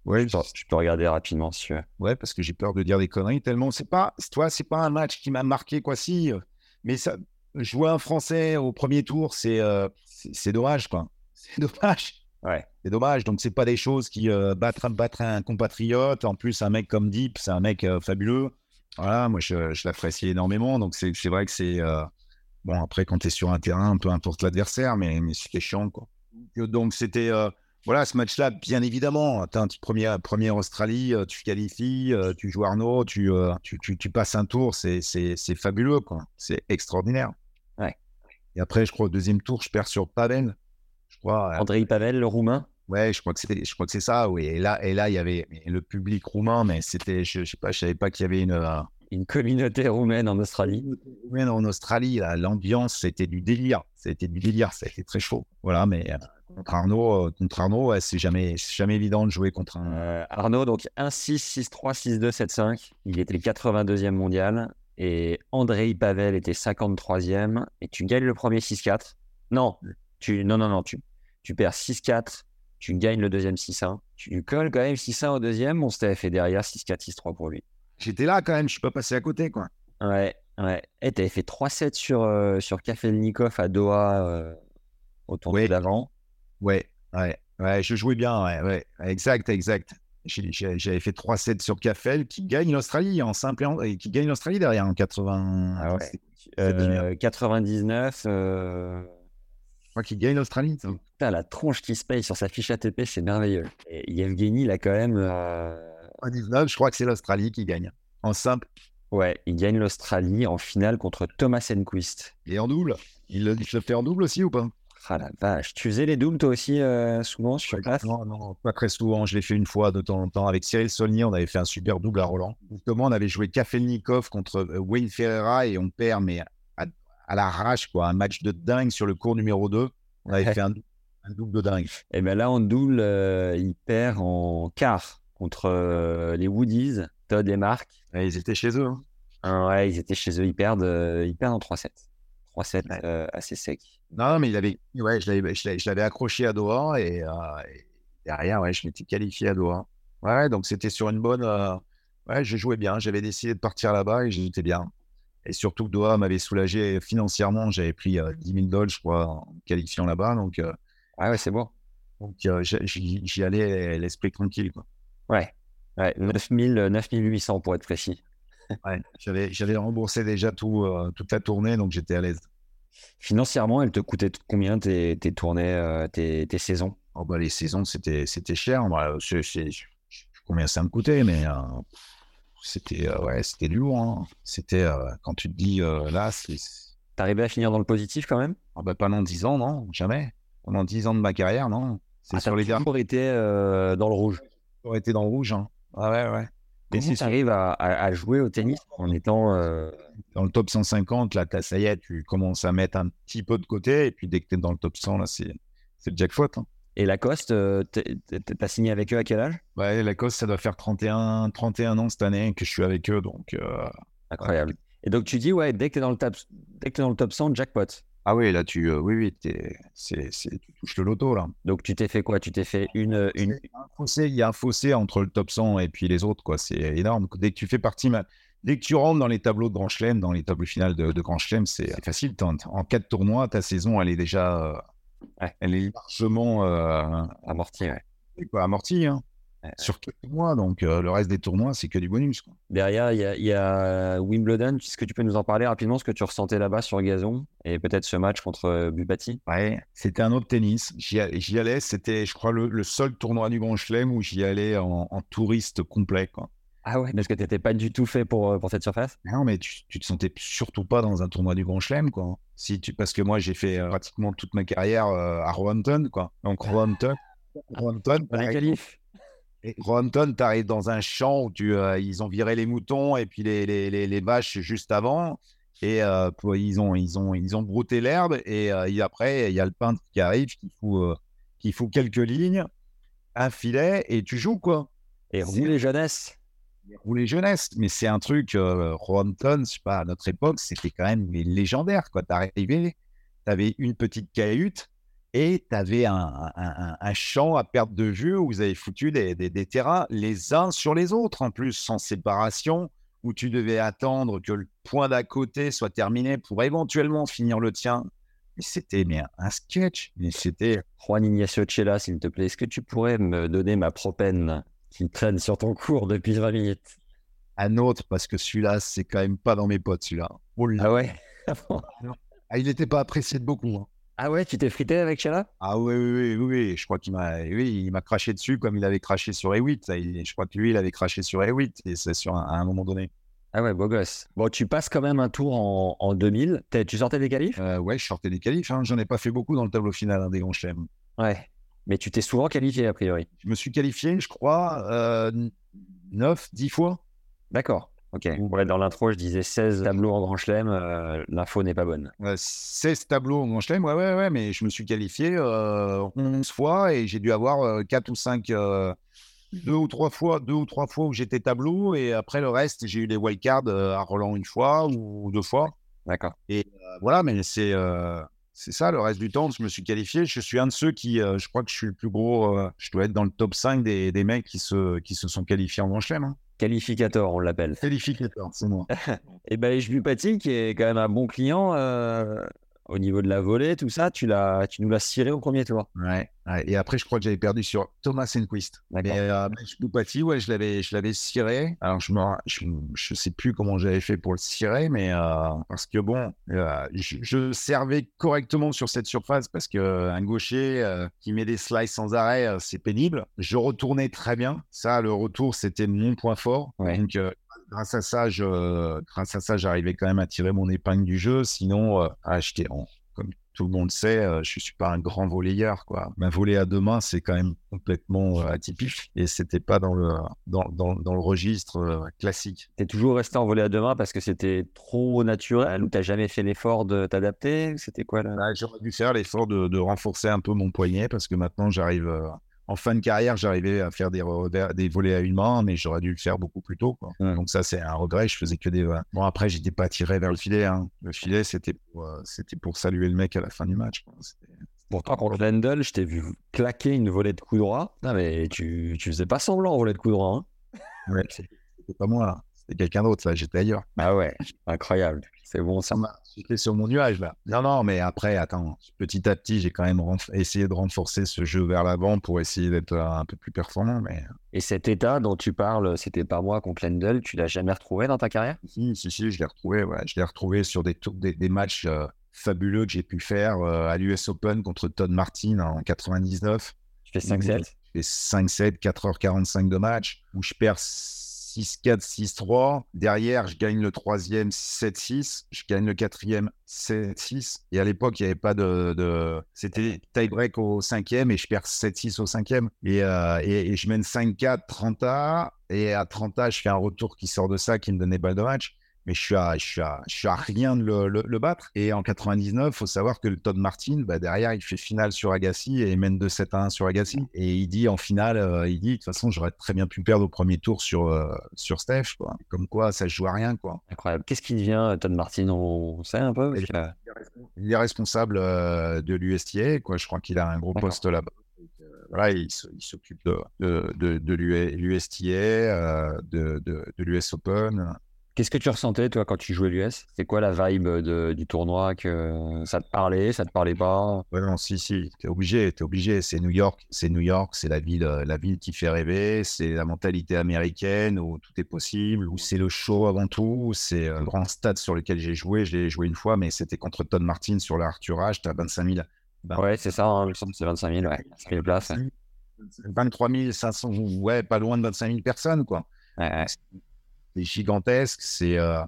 Ouais, Je peux- je peux regarder rapidement si tu veux. Ouais, parce que j'ai peur de dire des conneries tellement c'est pas, toi, c'est pas un match qui m'a marqué quoi si, euh, mais ça, jouer un Français au premier tour, c'est, euh, c'est dommage quoi. C'est dommage. Ouais. C'est dommage. Donc c'est pas des choses qui euh, battre, battre un compatriote. En plus, un mec comme Deep, c'est un mec euh, fabuleux. Voilà, moi je, je l'apprécie énormément. Donc c'est vrai que c'est bon après quand tu es sur un terrain, peu importe l'adversaire, mais, mais c'était chiant quoi. Donc c'était voilà, ce match-là, bien évidemment, tu premier, premier Australie, euh, tu qualifies, euh, tu joues Arnaud, tu, euh, tu, tu, tu passes un tour, c'est, fabuleux, quoi. C'est extraordinaire. Ouais. Et après, je crois, au deuxième tour, je perds sur Pavel. Je crois. Andrei Pavel, le roumain ouais, je crois que c'est, je crois que c'est ça, oui. Et là, et là, il y avait le public roumain, mais c'était, je, je sais pas, je savais pas qu'il y avait une. euh, Une communauté roumaine en Australie. oui, en Australie, l'ambiance, c'était du délire. C'était du délire, ça a été très chaud. Voilà, mais euh, contre Arnaud, euh, contre Arnaud, ouais, c'est jamais, jamais évident de jouer contre un. Euh, Arnaud, donc 1-6, 6-3, 6-2, 7-5. Il était 82e mondial. Et Andrei Pavel était 53e. Et tu gagnes le premier 6-4. Non, tu, non, non, non. Tu, tu perds 6-4. Tu gagnes le deuxième 6-1. Tu colles quand même 6-1 au deuxième. Mon Steph est derrière 6-4, 6-3 pour lui. J'étais là quand même, je suis pas passé à côté, quoi. Ouais, ouais. Et t'avais fait 3-7 sur, euh, sur Kafelnikov à Doha euh, au tour Ouais. d'avant. Ouais, ouais, ouais, je jouais bien, ouais, ouais, exact, exact. J'avais fait 3-7 sur Cafel qui gagne l'Australie en simple et, en- qui gagne l'Australie derrière en 80. Ah ouais. c'est- c'est génial. Euh, 99. euh, Je crois qu'il gagne l'Australie. Putain, la tronche qui se paye sur sa fiche ATP, c'est merveilleux. Et Yevgeny, a quand même. euh, 99, je crois que c'est l'Australie qui gagne. En simple Ouais, il gagne l'Australie en finale contre Thomas Enquist. et en double. Il il le fait en double aussi ou pas? Ah la vache. Tu faisais les doubles toi aussi euh, souvent sur place? Non, non, pas très souvent. Je l'ai fait une fois de temps en temps avec Cyril Saulnier. On avait fait un super double à Roland. Justement, on avait joué Kafelnikov contre euh, Wayne Ferreira et on perd, mais à, à l'arrache, quoi. Un match de dingue sur le cours numéro 2. On avait fait un, un double de dingue. Et bien là, en double, euh, il perd en quart contre euh, les Woodies, Todd et Marc. Ils étaient chez eux. hein. Ah ouais, ils étaient chez eux, ils perdent, ils perdent en 3-7. 3-7 Ouais. euh, assez sec. Non, mais il avait, ouais, je l'avais, accroché à Doha et, euh, et derrière, ouais, je m'étais qualifié à Doha. Ouais, donc c'était sur une bonne. euh, ouais, je jouais bien. J'avais décidé de partir là-bas et j'étais bien. Et surtout que Doha m'avait soulagé financièrement. J'avais pris euh, 10 000 dollars, je crois, en qualifiant là-bas. Donc, euh, Ah ouais, c'est bon. donc euh, j'y- allais l'esprit tranquille. Quoi. Ouais. Ouais, 9000, euh, 9800 pour être précis. Ouais, j'avais, j'avais remboursé déjà tout, euh, toute la tournée, donc j'étais à l'aise. Financièrement, elle te coûtait combien tes, tes tournées, euh, tes, tes saisons? Oh, bah, les saisons, c'était, c'était cher. Bah, je je sais plus combien ça me coûtait, mais euh, c'était, ouais, c'était lourd. hein. C'était, quand tu te dis, là, c'est, T'arrivais à finir dans le positif quand même? Ah, bah, pendant 10 ans, non, jamais. Pendant 10 ans de ma carrière, non. C'est Ah, sur les derniers toujours été dans le rouge? j'aurais été dans le rouge. Hein. Ah ouais, ouais. Comment tu arrives à, à- à jouer au tennis en étant... euh, dans le top 150, là, ça y est, tu commences à mettre un petit peu de côté, et puis dès que tu es dans le top 100, là, c'est, le jackpot. hein. Et Lacoste, euh, t'as signé avec eux à quel âge? Ouais, Lacoste, ça doit faire 31, 31 ans cette année que je suis avec eux, donc. euh, Incroyable. Et donc tu dis, ouais, dès que tu es dans le top 100, jackpot. Ah oui, là, tu, euh, oui, oui, t'es- c'est, c'est, tu touches le loto, là. Donc tu t'es fait quoi? Tu t'es fait une, une... Il y a un fossé- il y a un fossé entre le top 100 et puis les autres, quoi. C'est énorme. Dès que tu fais partie, dès que tu rentres dans les tableaux de Grand Chelem, dans les tableaux finales de, de Grand Chelem, c'est c'est facile. T'en- En quatre tournois, ta saison, elle est déjà, euh, Ouais. elle est largement euh, amorti, ouais. quoi, amortie hein. Sur quatre tournois. Donc euh, le reste des tournois, c'est que du bonus. Quoi. Derrière, il y a, il y a Wimbledon. Est-ce que tu peux nous en parler rapidement, ce que tu ressentais là-bas sur gazon et peut-être ce match contre euh, Bubati Ouais, c'était un autre tennis. J'y allais, c'était, je crois, le, le seul tournoi du Grand Chelem où j'y allais en, en touriste complet. Quoi. Ah ouais, parce que tu n'étais pas du tout fait pour, euh, pour cette surface? Non, mais tu, tu te sentais surtout pas dans un tournoi du Grand Chelem, quoi. Si tu, parce que moi, j'ai fait euh, pratiquement toute ma carrière euh, à Roehampton, quoi. Donc, Roehampton, Roehampton, Pas les qualifs et Roehampton, t'arrives dans un champ où tu, euh, ils ont viré les moutons et puis les, les, les, les vaches juste avant. Et euh, ils, ont, ils, ont, ils ont brouté l'herbe. Et, euh, et après, il y a le peintre qui arrive, qui fout, qui fout quelques lignes, un filet, et tu joues, quoi. Et rouler jeunesse. Rouler jeunesse, mais c'est un truc, Rohampton, je sais pas, à notre époque, c'était quand même légendaire. Tu arrivais, tu avais une petite cahute et tu avais un, un, champ à perte de vue où vous avez foutu des, des, terrains les uns sur les autres, en plus, sans séparation, où tu devais attendre que le point d'à côté soit terminé pour éventuellement finir le tien. Mais c'était mais un sketch, mais c'était... Juan Ignacio Chela, s'il te plaît, est-ce que tu pourrais me donner ma propène qui traîne sur ton cours depuis 20 minutes? Un autre, parce que celui-là, c'est quand même pas dans mes potes, celui-là. ah ouais? Ah, Il n'était pas apprécié de beaucoup. Hein. Ah ouais, tu t'es frité avec Chala? Ah oui, oui, oui, oui, je crois qu'il m'a oui, il m'a craché dessus comme il avait craché sur E8. Je crois que lui, il avait craché sur E8 et c'est sur un, à un moment donné. Ah ouais, beau gosse. Bon, tu passes quand même un tour en, en 2000. Tu sortais des qualifs? Euh, Ouais, je sortais des qualifs. Hein. J'en ai pas fait beaucoup dans le tableau final hein, des grands chelems. Ouais, mais tu t'es souvent qualifié a priori. Je me suis qualifié, je crois, euh, 9, 10 fois. D'accord. Ok. dans l'intro, je disais 16 tableaux en Grand Chelem. Euh, l'info n'est pas bonne. 16 tableaux en Grand Chelem, ouais, ouais, ouais, mais je me suis qualifié euh, 11 fois et j'ai dû avoir 4 euh, ou 5, euh, deux ou trois fois, deux ou trois fois où j'étais tableau et après le reste, j'ai eu des wildcards à Roland une fois ou deux fois. D'accord. Et voilà, mais c'est c'est ça, le reste du temps, je me suis qualifié. Je suis un de ceux qui, je crois que je suis le plus gros, je dois être dans le top 5 des, des mecs qui se, qui se sont qualifiés en Grand Chelem. Hein. Qualificateur, on l'appelle. Qualificateur, c'est moi. et ben, je Pati, qui est quand même un bon client euh, au niveau de la volée, tout ça, tu, l'as, tu nous l'as ciré au premier tour. Ouais. Et après, je crois que j'avais perdu sur Thomas Enquist. Mais euh, Boupati, ouais, je l'avais, je l'avais ciré. Alors, je ne je, je, sais plus comment j'avais fait pour le cirer, mais euh, parce que bon, euh, je, servais correctement sur cette surface parce que un gaucher euh, qui met des slices sans arrêt, c'est pénible. Je retournais très bien. Ça, le retour, c'était mon point fort. Donc, grâce à ça, je, grâce à ça, j'arrivais quand même à tirer mon épingle du jeu. Sinon, ah, j'étais en, tout le monde sait, euh, je suis pas un grand volleyeur. Quoi. Ma volée à deux mains, c'est quand même complètement euh, atypique et c'était pas dans le, dans, dans, dans le registre euh, classique. Tu es toujours resté en volée à deux mains parce que c'était trop naturel ou tu n'as jamais fait l'effort de t'adapter? C'était quoi là bah, J'aurais dû faire l'effort de, de, renforcer un peu mon poignet parce que maintenant j'arrive en fin de carrière, j'arrivais à faire des, des volets à une main, mais j'aurais dû le faire beaucoup plus tôt. Donc ça, c'est un regret. Je faisais que des. Bon, après, j'étais pas tiré vers le filet. Hein. Le filet, c'était pour, euh, c'était pour saluer le mec à la fin du match. Pourtant, contre Lendl, je t'ai vu claquer une volée de coup droit. Non, mais tu, tu faisais pas semblant en volée de coup droit. Hein ouais, c'était pas moi. C'était quelqu'un d'autre. Là, j'étais ailleurs. Ah ouais, incroyable. C'est bon ça. J'étais sur mon nuage là. Non, non, mais après, attends, petit à petit, j'ai quand même essayé de renforcer ce jeu vers l'avant pour essayer d'être un peu plus performant. Mais... Et cet état dont tu parles, c'était pas moi contre Lendl, tu l'as jamais retrouvé dans ta carrière? Si, si, si, je l'ai retrouvé. Ouais. Je l'ai retrouvé sur des, des, des matchs euh, fabuleux que j'ai pu faire euh, à l'US Open contre Todd Martin en 99. Tu fais 5-7 Je fais 5-7, 4h45 de match, où je perds 6-4, 6-3. Derrière, je gagne le troisième 7-6. Je gagne le quatrième 7-6. Et à l'époque, il n'y avait pas de. C'était tie-break au cinquième et je perds 7-6 au cinquième. Et, euh, et, et, je mène 5-4, 30A. Et à 30A, je fais un retour qui sort de ça qui me donnait balle de match mais je suis à, je suis à, je suis à rien de le, le, battre. Et en 99, faut savoir que le Todd Martin, bah, derrière, il fait finale sur Agassi et mène 2-7 1 sur Agassi. Et il dit en finale, euh, il dit de toute façon, j'aurais très bien pu perdre au premier tour sur, euh, sur Steph. Quoi. Comme quoi, ça se joue à rien. Quoi. Incroyable. Qu'est-ce qui devient Todd Martin? On sait un peu Il est responsable euh, de l'USTA. Je crois qu'il a un gros poste là-bas voilà, il, s'occupe de, de, de, de l'USTA, de, de l'US Open. Qu'est-ce que tu ressentais, toi, quand tu jouais l'US C'est quoi la vibe du tournoi que Ça te parlait Ça te parlait pas? Ouais, non, si, si. T'es obligé, t'es obligé. C'est New York, c'est New York, c'est la ville, la ville qui fait rêver. C'est la mentalité américaine où tout est possible, où c'est le show avant tout. C'est un grand stade sur lequel j'ai joué. Je l'ai joué une fois, mais c'était contre Todd Martin sur l'Arthurage. T'as 25 000. ouais, c'est ça. Hein, c'est 25 000, ouais. 000 places. 23 500, ouais, pas loin de 25 000 personnes, quoi. Ouais, ouais c'est gigantesque. C'est euh,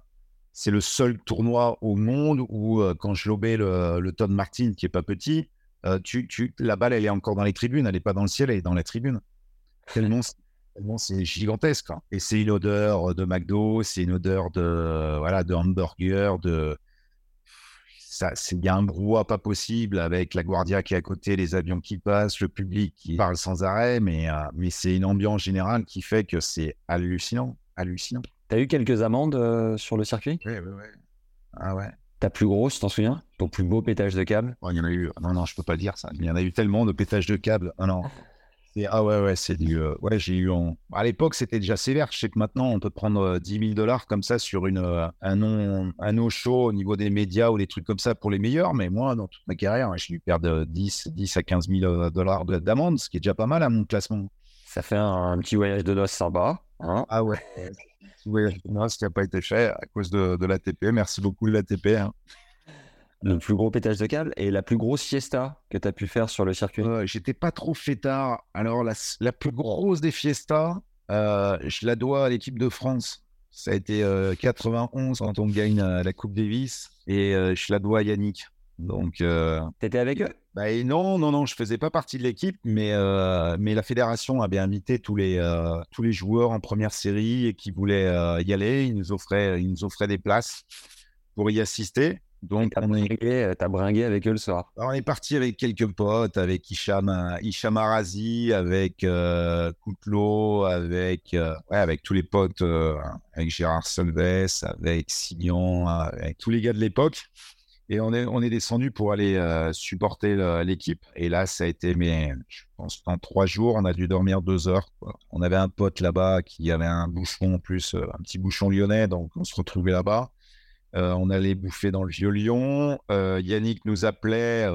c'est le seul tournoi au monde où, euh, quand je lobais le, le Todd Martin, qui est pas petit, euh, tu, tu, la balle, elle est encore dans les tribunes, elle n'est pas dans le ciel, elle est dans les tribunes. Tellement, c'est gigantesque. Hein. Et c'est une odeur de McDo, c'est une odeur de, voilà, de hamburger, de. il y a un brouhaha pas possible avec la Guardia qui est à côté, les avions qui passent, le public qui parle sans arrêt, mais mais c'est une ambiance générale qui fait que c'est hallucinant, hallucinant. T'as eu quelques amendes euh, sur le circuit? Ouais, ouais, ouais. Ah ouais. Ta plus grosse, t'en souviens? Ton plus beau pétage de câble? Oh, il y en a eu. Non, non, je peux pas le dire ça. Il y en a eu tellement de pétage de câbles. Ah non. C'est- Ah ouais, ouais, c'est du. euh, Ouais, j'ai eu. en- À l'époque, c'était déjà sévère. Je sais que maintenant, on peut prendre euh, 10 000 dollars comme ça sur une, euh, un nom, un no show au niveau des médias ou des trucs comme ça pour les meilleurs. Mais moi, dans toute ma carrière, j'ai dû perdre euh, 10, 10 à 15 000 euh, dollars de- d'amende, ce qui est déjà pas mal à mon classement. Ça fait un, un petit voyage de noces sympa. hein. Ah ouais. Oui, non, ce qui n'a pas été fait à cause de, de l'ATP. Merci beaucoup, l'ATP. hein. le plus gros pétage de câble et la plus grosse fiesta que tu as pu faire sur le circuit. Euh, J'étais pas trop fêtard. Alors, la, la plus grosse des fiestas, euh, je la dois à l'équipe de France. Ça a été euh, 91 quand on gagne euh, la Coupe Davis et euh, je la dois à Yannick. Donc, euh, T'étais avec eux? bah, non, non, non, je faisais pas partie de l'équipe, mais, euh, mais la fédération avait invité tous les, euh, tous les joueurs en première série et qui voulaient euh, y aller. Ils nous offraient, ils nous offraient des places pour y assister. Donc, T'as est, bringué, bringué avec eux le soir? alors, on est parti avec quelques potes, avec Hicham, Hicham Arazi, avec Coutelot, avec, ouais, avec tous les potes, avec Gérard Solves, avec Signon, avec tous les gars de l'époque. Et on est, descendu pour aller euh, supporter l'équipe. Et là, ça a été, mais je pense, en trois jours, on a dû dormir deux heures. On avait un pote là-bas qui avait un bouchon en plus, euh, un petit bouchon lyonnais, donc on se retrouvait là-bas. Euh, on allait bouffer dans le vieux Lyon. Yannick nous appelait,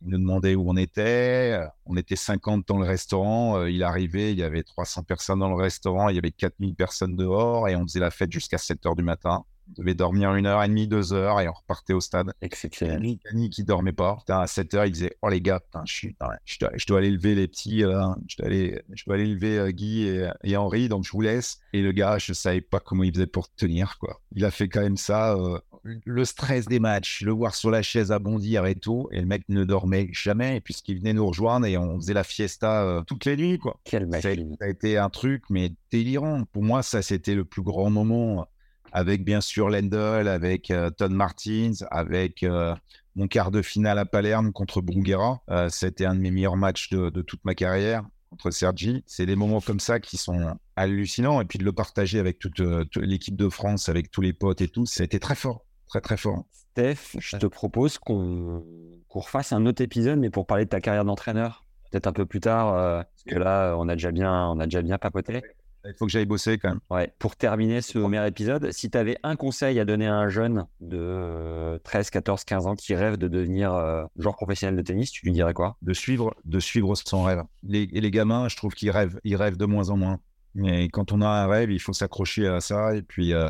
il nous demandait où on était. On était 50 dans le restaurant. Il arrivait, il y avait 300 personnes dans le restaurant, il y avait 4000 personnes dehors et on faisait la fête jusqu'à 7 heures du matin. On devait dormir une heure et demie, deux heures et on repartait au stade. Exceptionnel. Yannick, qui dormait pas. Putain, à 7 heures, il disait Oh les gars, putain, je, suis, putain, je, dois, je dois aller lever les petits. euh, je, dois aller, je dois aller lever euh, Guy et, et Henri, donc je vous laisse. Et le gars, je savais pas comment il faisait pour tenir. quoi. Il a fait quand même ça. euh, le stress des matchs, le voir sur la chaise à bondir et tout. Et le mec ne dormait jamais puisqu'il venait nous rejoindre et on faisait la fiesta toutes les nuits. quoi. Ça a, machine. ça a été un truc, mais délirant. Pour moi, ça, c'était le plus grand moment. Avec bien sûr Lendl, avec euh, Todd Martins, avec euh, mon quart de finale à Palerme contre Brunguera. Euh, c'était un de mes meilleurs matchs de, toute ma carrière contre Sergi. C'est des moments comme ça qui sont hallucinants. Et puis de le partager avec toute, euh, l'équipe de France, avec tous les potes et tout, été très fort. Très, très fort. Steph, je te propose qu'on refasse un autre épisode, mais pour parler de ta carrière d'entraîneur. Peut-être un peu plus tard, parce que là, on a déjà bien, on a déjà bien papoté. Il faut que j'aille bosser quand même. Ouais. Pour terminer ce premier épisode, si tu avais un conseil à donner à un jeune de euh, 13, 14, 15 ans qui rêve de devenir euh, joueur professionnel de tennis, tu lui dirais quoi? De suivre, de suivre son rêve. Les, et les gamins, je trouve qu'ils rêvent, ils rêvent de moins en moins. Mais quand on a un rêve, il faut s'accrocher à ça. Et puis, euh,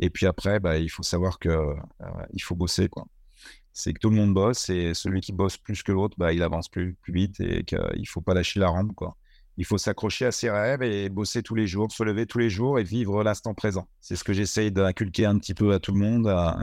et puis après, bah, il faut savoir que euh, il faut bosser. quoi. C'est que tout le monde bosse et celui qui bosse plus que l'autre, bah, il avance plus, plus vite et qu'il faut pas lâcher la rampe. Quoi. Il faut s'accrocher à ses rêves et bosser tous les jours, se lever tous les jours et vivre l'instant présent. C'est ce que j'essaye d'inculquer un petit peu à tout le monde, à,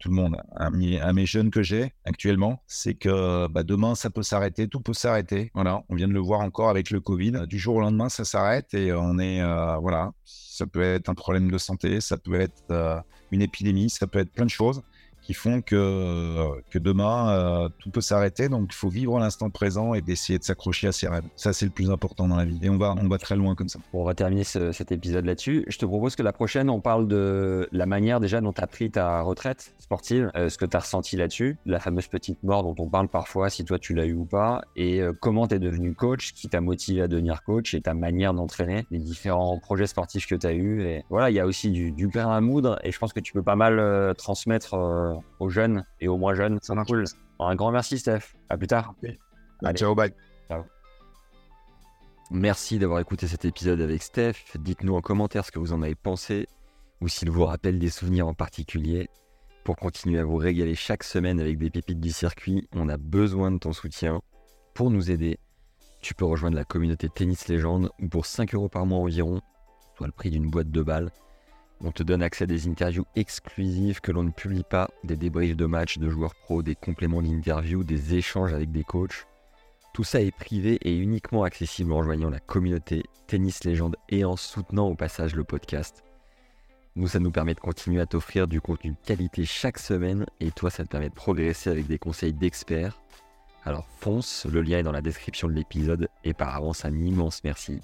tout le monde, à mes jeunes que j'ai actuellement. C'est que bah, demain, ça peut s'arrêter, tout peut s'arrêter. Voilà, on vient de le voir encore avec le Covid. Du jour au lendemain, ça s'arrête et on est, euh, voilà, ça peut être un problème de santé, ça peut être euh, une épidémie, ça peut être plein de choses qui font que, euh, que demain, euh, tout peut s'arrêter. Donc, il faut vivre l'instant présent et d'essayer de s'accrocher à ses rêves. Ça, c'est le plus important dans la vie. Et on va, on va très loin comme ça. On va terminer ce- cet épisode là-dessus. Je te propose que la prochaine, on parle de la manière déjà dont tu as pris ta retraite sportive, euh, ce que tu as ressenti là-dessus, la fameuse petite mort dont on parle parfois, si toi tu l'as eu ou pas, et comment tu es devenu coach, qui t'a motivé à devenir coach, et ta manière d'entraîner, les différents projets sportifs que tu as eus. Et voilà, il y a aussi du, du grain à moudre, et je pense que tu peux pas mal transmettre aux jeunes et aux moins jeunes. Ça marche. Cool. Un grand merci, Steph. À plus tard. Bah, Allez. ciao, bye. Merci d'avoir écouté cet épisode avec Steph. Dites-nous en commentaire ce que vous en avez pensé ou s'il vous rappelle des souvenirs en particulier. Pour continuer à vous régaler chaque semaine avec des pépites du circuit, on a besoin de ton soutien. Pour nous aider, tu peux rejoindre la communauté Tennis Légende où pour 5 euros par mois environ, soit le prix d'une boîte de balles, on te donne accès à des interviews exclusives que l'on ne publie pas, des débriefs de matchs de joueurs pros, des compléments d'interviews, des échanges avec des coachs. Tout ça est privé et uniquement accessible en rejoignant la communauté Tennis Légende et en soutenant au passage le podcast. Nous, ça nous permet de continuer à t'offrir du contenu de qualité chaque semaine et toi, ça te permet de progresser avec des conseils d'experts. Alors fonce, le lien est dans la description de l'épisode et par avance un immense merci.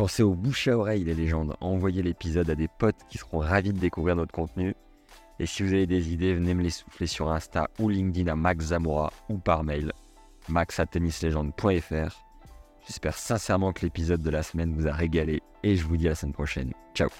Pensez aux bouche à oreille les légendes, envoyez l'épisode à des potes qui seront ravis de découvrir notre contenu. Et si vous avez des idées, venez me les souffler sur Insta ou LinkedIn à Max Zamora ou par mail max à tennislegende.fr. J'espère sincèrement que l'épisode de la semaine vous a régalé et je vous dis à la semaine prochaine. Ciao